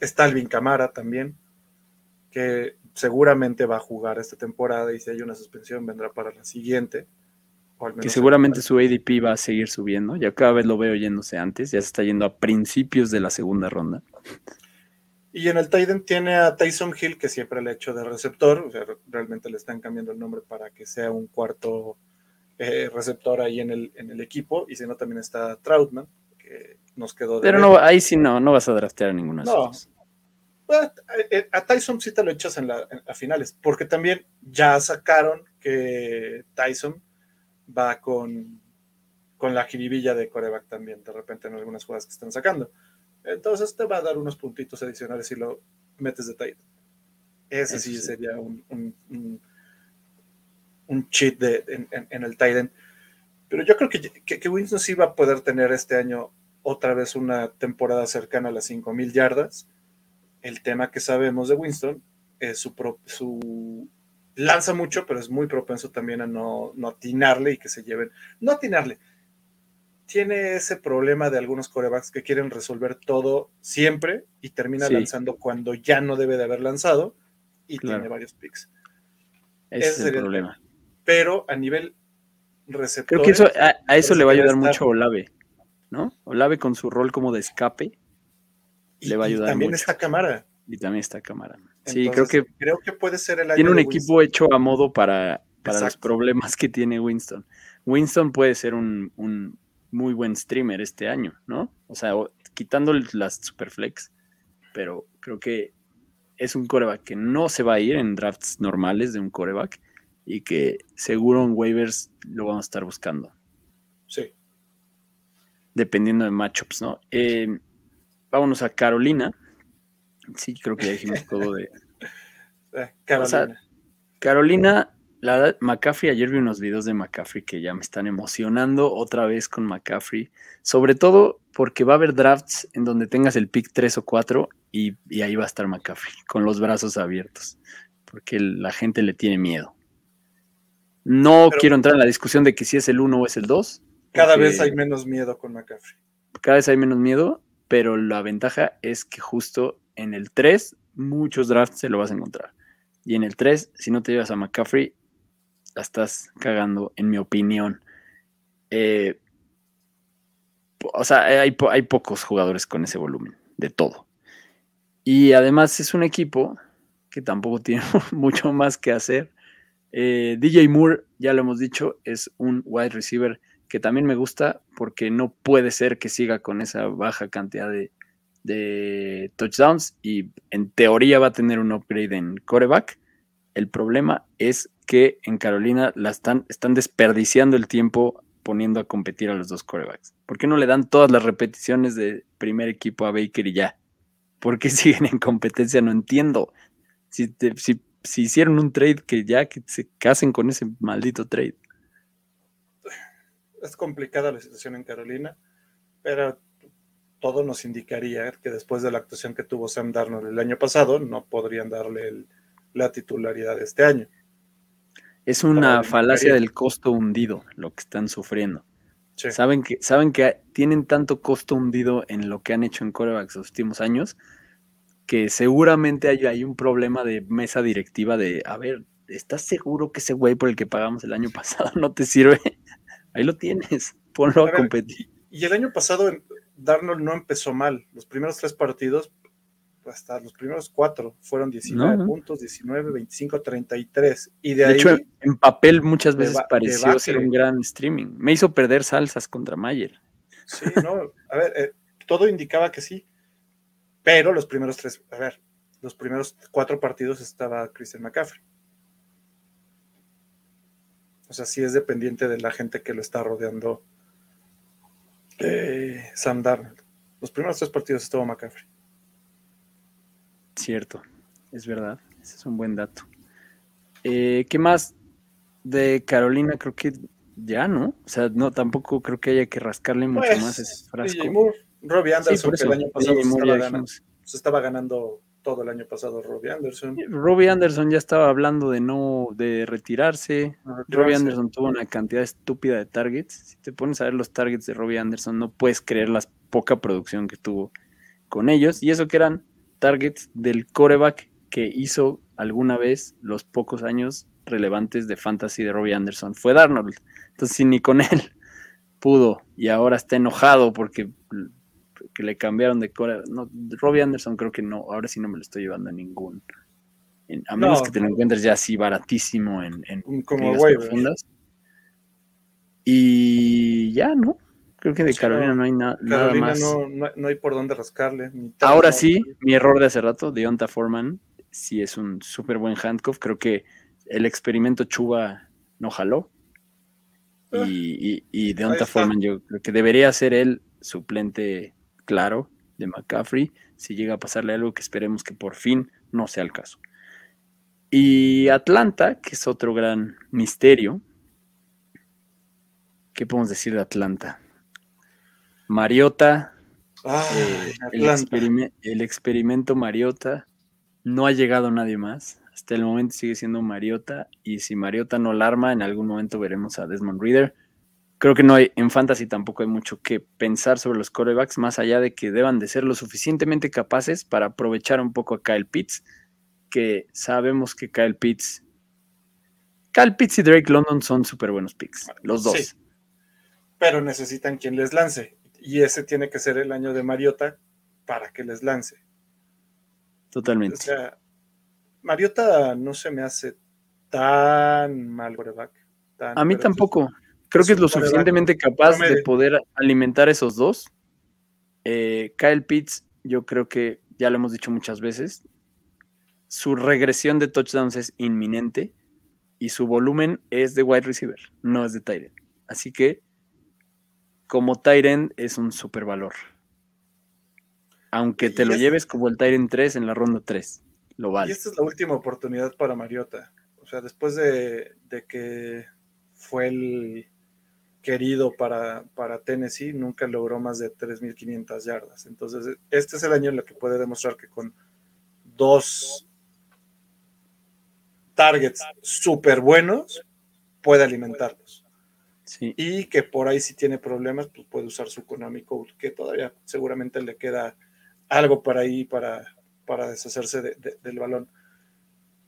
está Alvin Camara también, que seguramente va a jugar esta temporada y si hay una suspensión vendrá para la siguiente. que seguramente su ADP va a seguir subiendo. Ya cada vez lo veo yéndose antes, ya se está yendo a principios de la segunda ronda. Y en el Titan tiene a Tyson Hill, que siempre le ha hecho de receptor, o sea, realmente le están cambiando el nombre para que sea un cuarto eh, receptor ahí en el, en el equipo, y si no, también está Troutman, que nos quedó de Pero no, ahí sí no, no vas a draftear a ninguna de no. Pues, eh, a, Tyson sí te lo echas en, la, a finales, porque también ya sacaron que Tyson va con, con la jiribilla de coreback también, de repente en algunas jugadas que están sacando. Entonces te va a dar unos puntitos adicionales si lo metes de tight. Ese sí, sería un, un, cheat de, en, el tight Pero yo creo que, que, Winston sí va a poder tener este año otra vez una temporada cercana a las 5.000 yardas. El tema que sabemos de Winston es su, su lanza mucho, pero es muy propenso también a no, no atinarle y que se lleven, no atinarle, tiene ese problema de algunos corebacks que quieren resolver todo siempre y termina lanzando cuando ya no debe de haber lanzado y tiene varios picks. Ese, es el problema. Pero a nivel receptor. Creo que eso, a, eso le va a ayudar mucho Olave, ¿no? Olave con su rol como de escape le va a ayudar. Y también está cámara. Y también está cámara. Sí, creo que, creo que puede ser el Tiene un equipo hecho a modo para, para los problemas que tiene Winston. Winston puede ser un muy buen streamer este año, ¿no? O sea, quitando las Superflex, pero creo que es un coreback que no se va a ir en drafts normales de un coreback y que seguro en waivers lo vamos a estar buscando. Sí. Dependiendo de matchups, ¿no? Eh, vámonos a Carolina. Sí, creo que ya dijimos todo de. Eh, Carolina. Carolina la verdad, McCaffrey, ayer vi unos videos de McCaffrey que ya me están emocionando otra vez con McCaffrey. Sobre todo porque va a haber drafts en donde tengas el pick 3 o 4 y, ahí va a estar McCaffrey con los brazos abiertos. Porque la gente le tiene miedo. No quiero entrar en la discusión de que si es el 1 o es el 2. Cada vez hay menos miedo con McCaffrey. Cada vez hay menos miedo, pero la ventaja es que justo en el 3 muchos drafts se lo vas a encontrar. Y en el 3, si no te llevas a McCaffrey, estás cagando, en mi opinión. Eh, o sea, hay, hay, pocos jugadores con ese volumen, de todo. Y además es un equipo que tampoco tiene mucho más que hacer. Eh, DJ Moore, ya lo hemos dicho, es un wide receiver que también me gusta porque no puede ser que siga con esa baja cantidad de, de touchdowns y en teoría va a tener un upgrade en coreback. El problema es que en Carolina la están, están desperdiciando el tiempo poniendo a competir a los dos corebacks. ¿Por qué no le dan todas las repeticiones de primer equipo a Baker y ya? ¿Por qué siguen en competencia? No entiendo. Si, si, hicieron un trade, que ya que se casen con ese maldito trade. Es complicada la situación en Carolina, pero todo nos indicaría que después de la actuación que tuvo Sam Darnold el año pasado, no podrían darle la titularidad este año. Es una falacia del costo hundido lo que están sufriendo. Saben, que, saben que tienen tanto costo hundido en lo que han hecho en corebacks los últimos años que seguramente hay, hay, un problema de mesa directiva de, a ver, ¿estás seguro que ese güey por el que pagamos el año pasado no te sirve? Ahí lo tienes, ponlo a, competir. Y el año pasado Darnold no empezó mal. Los primeros tres partidos hasta los primeros cuatro fueron 19 puntos, 19, 25, 33. Y de, de hecho, en papel muchas veces pareció ser un gran streaming. Me hizo perder salsas contra Mayer. Sí, no, a ver, eh, todo indicaba que sí, pero los primeros tres, a ver, los primeros cuatro partidos estaba Christian McCaffrey. O sea, sí es dependiente de la gente que lo está rodeando eh, Sam Darnold. Los primeros tres partidos estuvo McCaffrey. Cierto, es verdad. Ese es un buen dato. Eh, ¿Qué más de Carolina? Creo que ya, ¿no? O sea, no, tampoco creo que haya que rascarle mucho pues, más ese frasco. Robbie Anderson, que el año pasado se estaba, ganando, todo el año pasado Robbie Anderson. Robbie Anderson ya estaba hablando de no, de retirarse. No Robbie retirarse. Anderson tuvo una cantidad estúpida de targets. Si te pones a ver los targets de Robbie Anderson, no puedes creer la poca producción que tuvo con ellos. Y eso que eran targets del coreback que hizo alguna vez los pocos años relevantes de fantasy de Robbie Anderson. Fue Darnold. Entonces, si ni con él pudo y ahora está enojado porque que le cambiaron de core. No, Robbie Anderson creo que no, ahora sí no me lo estoy llevando a ningún. en- a menos No. que te lo encuentres ya así baratísimo en, en Como profundas. Y ya, ¿no? Creo que de Carolina no. hay na- nada Carolina más. no, no, no hay por dónde rascarle. Ahora sí, mi error de hace rato, Deonta Foreman, sí es un súper buen handcuff. Creo que el experimento Chuba no jaló. Y, Ah. y, y Deonta. Foreman, yo creo que debería ser el suplente claro de McCaffrey. Si llega a pasarle algo que esperemos que por fin no sea el caso. Y Atlanta, que es otro gran misterio. ¿Qué podemos decir de Atlanta? Mariota, Ay, eh, el, Atlanta. experime- el experimento Mariota no ha llegado nadie más. Hasta el momento sigue siendo Mariota. Y si Mariota no la arma, en algún momento veremos a Desmond Reader. Creo que no hay, en fantasy tampoco hay mucho que pensar sobre los corebacks, más allá de que deban de ser lo suficientemente capaces para aprovechar un poco a Kyle Pitts, que sabemos que Kyle Pitts. Kyle Pitts y Drake London son súper buenos picks, los dos. Sí. Pero necesitan quien les lance. Y ese tiene que ser el año de Mariota para que les lance. Totalmente. O sea, Mariota no se me hace tan mal tan- A mí tampoco. Creo es que es lo suficientemente capaz de poder alimentar esos dos. Eh, Kyle Pitts, yo creo que ya lo hemos dicho muchas veces. Su regresión de touchdowns es inminente y su volumen es de wide receiver, no es de tight end. Así que, como end, es un super valor. Aunque te Y lo es- lleves como el end 3 en la ronda 3, lo Y vale. esta es la última oportunidad para Mariota. O sea, después de, de que fue el querido para, para Tennessee, nunca logró más de 3.500 yardas. Entonces, este es el año en el que puede demostrar que con dos targets súper buenos, puede alimentarlos. Sí. Y que por ahí si tiene problemas, pues puede usar su Konami Code, que todavía seguramente le queda algo por ahí para, para deshacerse de- de- del balón.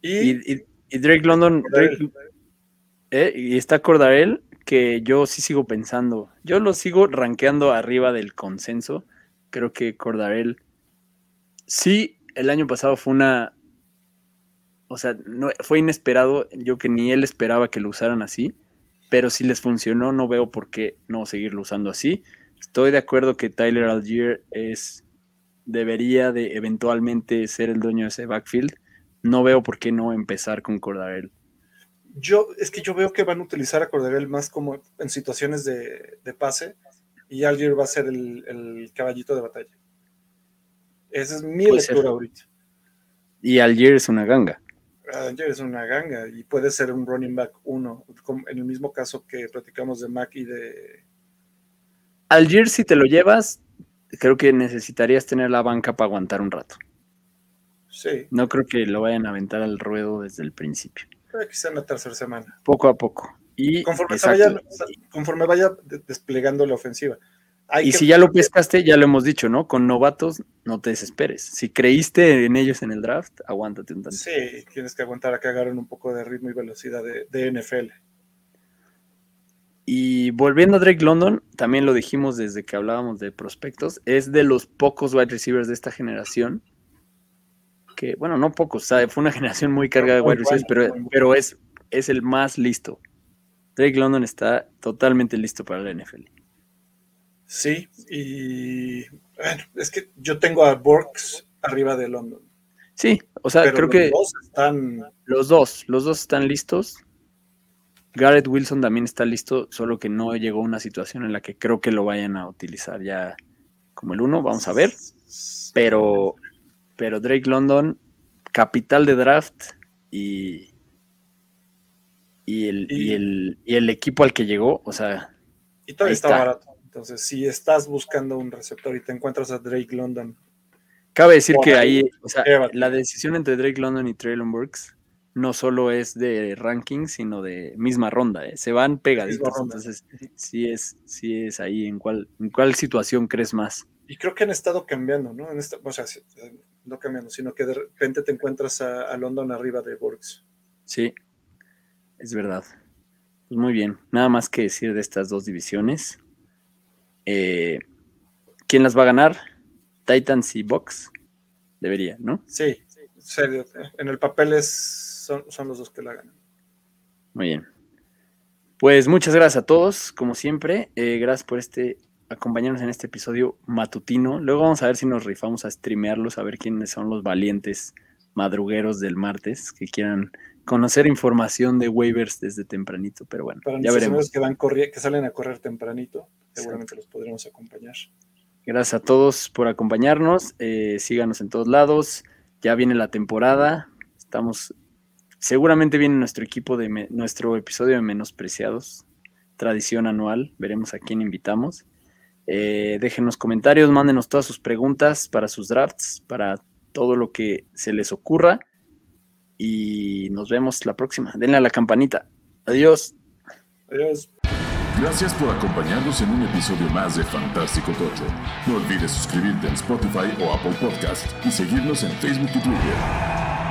Y, Y, y- y Drake London, Drake, eh, y está Cordarel, que yo sí sigo pensando. Yo lo sigo rankeando arriba del consenso. Creo que Cordarel sí, el año pasado fue una. O sea, no, fue inesperado. Yo que ni él esperaba que lo usaran así. Pero si les funcionó, no veo por qué no seguirlo usando así. Estoy de acuerdo que Tyler Algier es. Debería de eventualmente ser el dueño de ese backfield. No veo por qué no empezar con Cordarel. yo, es que yo veo que van a utilizar a Cordarel más como en situaciones de, de pase y Algier va a ser el, el caballito de batalla. Esa es mi Puede ser. lectura ahorita. Y Algier es una ganga. Algier es una ganga y puede ser un running back uno, en el mismo caso que platicamos de Mac y de... Algier, si te lo llevas, creo que necesitarías tener la banca para aguantar un rato. Sí, No creo que lo vayan a aventar al ruedo desde el principio. pero quizá en la tercera semana. Poco a poco. Y, Conforme, vaya, conforme vaya de- desplegando la ofensiva. Hay y que- si ya lo pescaste, ya lo hemos dicho, ¿no? Con novatos, no te desesperes. Si creíste en ellos en el draft, aguántate un tanto. Sí, tienes que aguantar a que agarren un poco de ritmo y velocidad de, de NFL. Y volviendo a Drake London, también lo dijimos desde que hablábamos de prospectos, es de los pocos wide receivers de esta generación. Que, bueno, no pocos, ¿sabe? fue una generación muy cargada de wide receivers, pero, pero es, es el más listo. Drake London está totalmente listo para la NFL. Sí, y bueno, es que yo tengo a Borks arriba de London. Sí, o sea, pero creo los que dos están. los dos, los dos están listos. Garrett Wilson también está listo, solo que no llegó a una situación en la que creo que lo vayan a utilizar ya como el uno, vamos a ver. pero, pero Drake London, capital de draft y, y, el, y, Y- el, y el equipo al que llegó, o sea, Y todavía está, está. barato. Entonces, si estás buscando un receptor y te encuentras a Drake London Cabe decir que ahí, ahí, o sea, la decisión entre Drake London y Traylon Burks no solo es de ranking, sino de misma ronda. ¿eh? Se van pegaditos. Entonces, sí es, sí es ahí en cuál, en cuál situación crees más. Y creo que han estado cambiando, ¿no? En esta, o sea, eh, no cambiando, sino que de repente te encuentras a, a London arriba de Burks. Sí, es verdad. Pues muy bien. Nada más que decir de estas dos divisiones. Eh, ¿Quién las va a ganar? Titans y Bucks. Debería, ¿no? Sí, en serio. En el papel es, son, son los dos que la ganan. Muy bien. Pues muchas gracias a todos, como siempre. Eh, gracias por este acompañarnos en este episodio matutino. Luego vamos a ver si nos rifamos a streamearlos, a ver quiénes son los valientes madrugueros del martes que quieran conocer información de waivers desde tempranito. Pero bueno, Para ya veremos. que, van corri- que salen a correr tempranito, seguramente los podremos acompañar. Gracias a todos por acompañarnos. eh, síganos en todos lados. Ya viene la temporada. Estamos. Seguramente viene nuestro equipo de me- nuestro episodio de Menospreciados. Tradición anual. Veremos a quién invitamos. Eh, déjenos comentarios, mándenos todas sus preguntas para sus drafts, para todo lo que se les ocurra. Y nos vemos la próxima. Denle a la campanita. Adiós. Adiós. Gracias por acompañarnos en un episodio más de Fantástico Tocho. No olvides suscribirte en Spotify o Apple Podcast y seguirnos en Facebook y Twitter.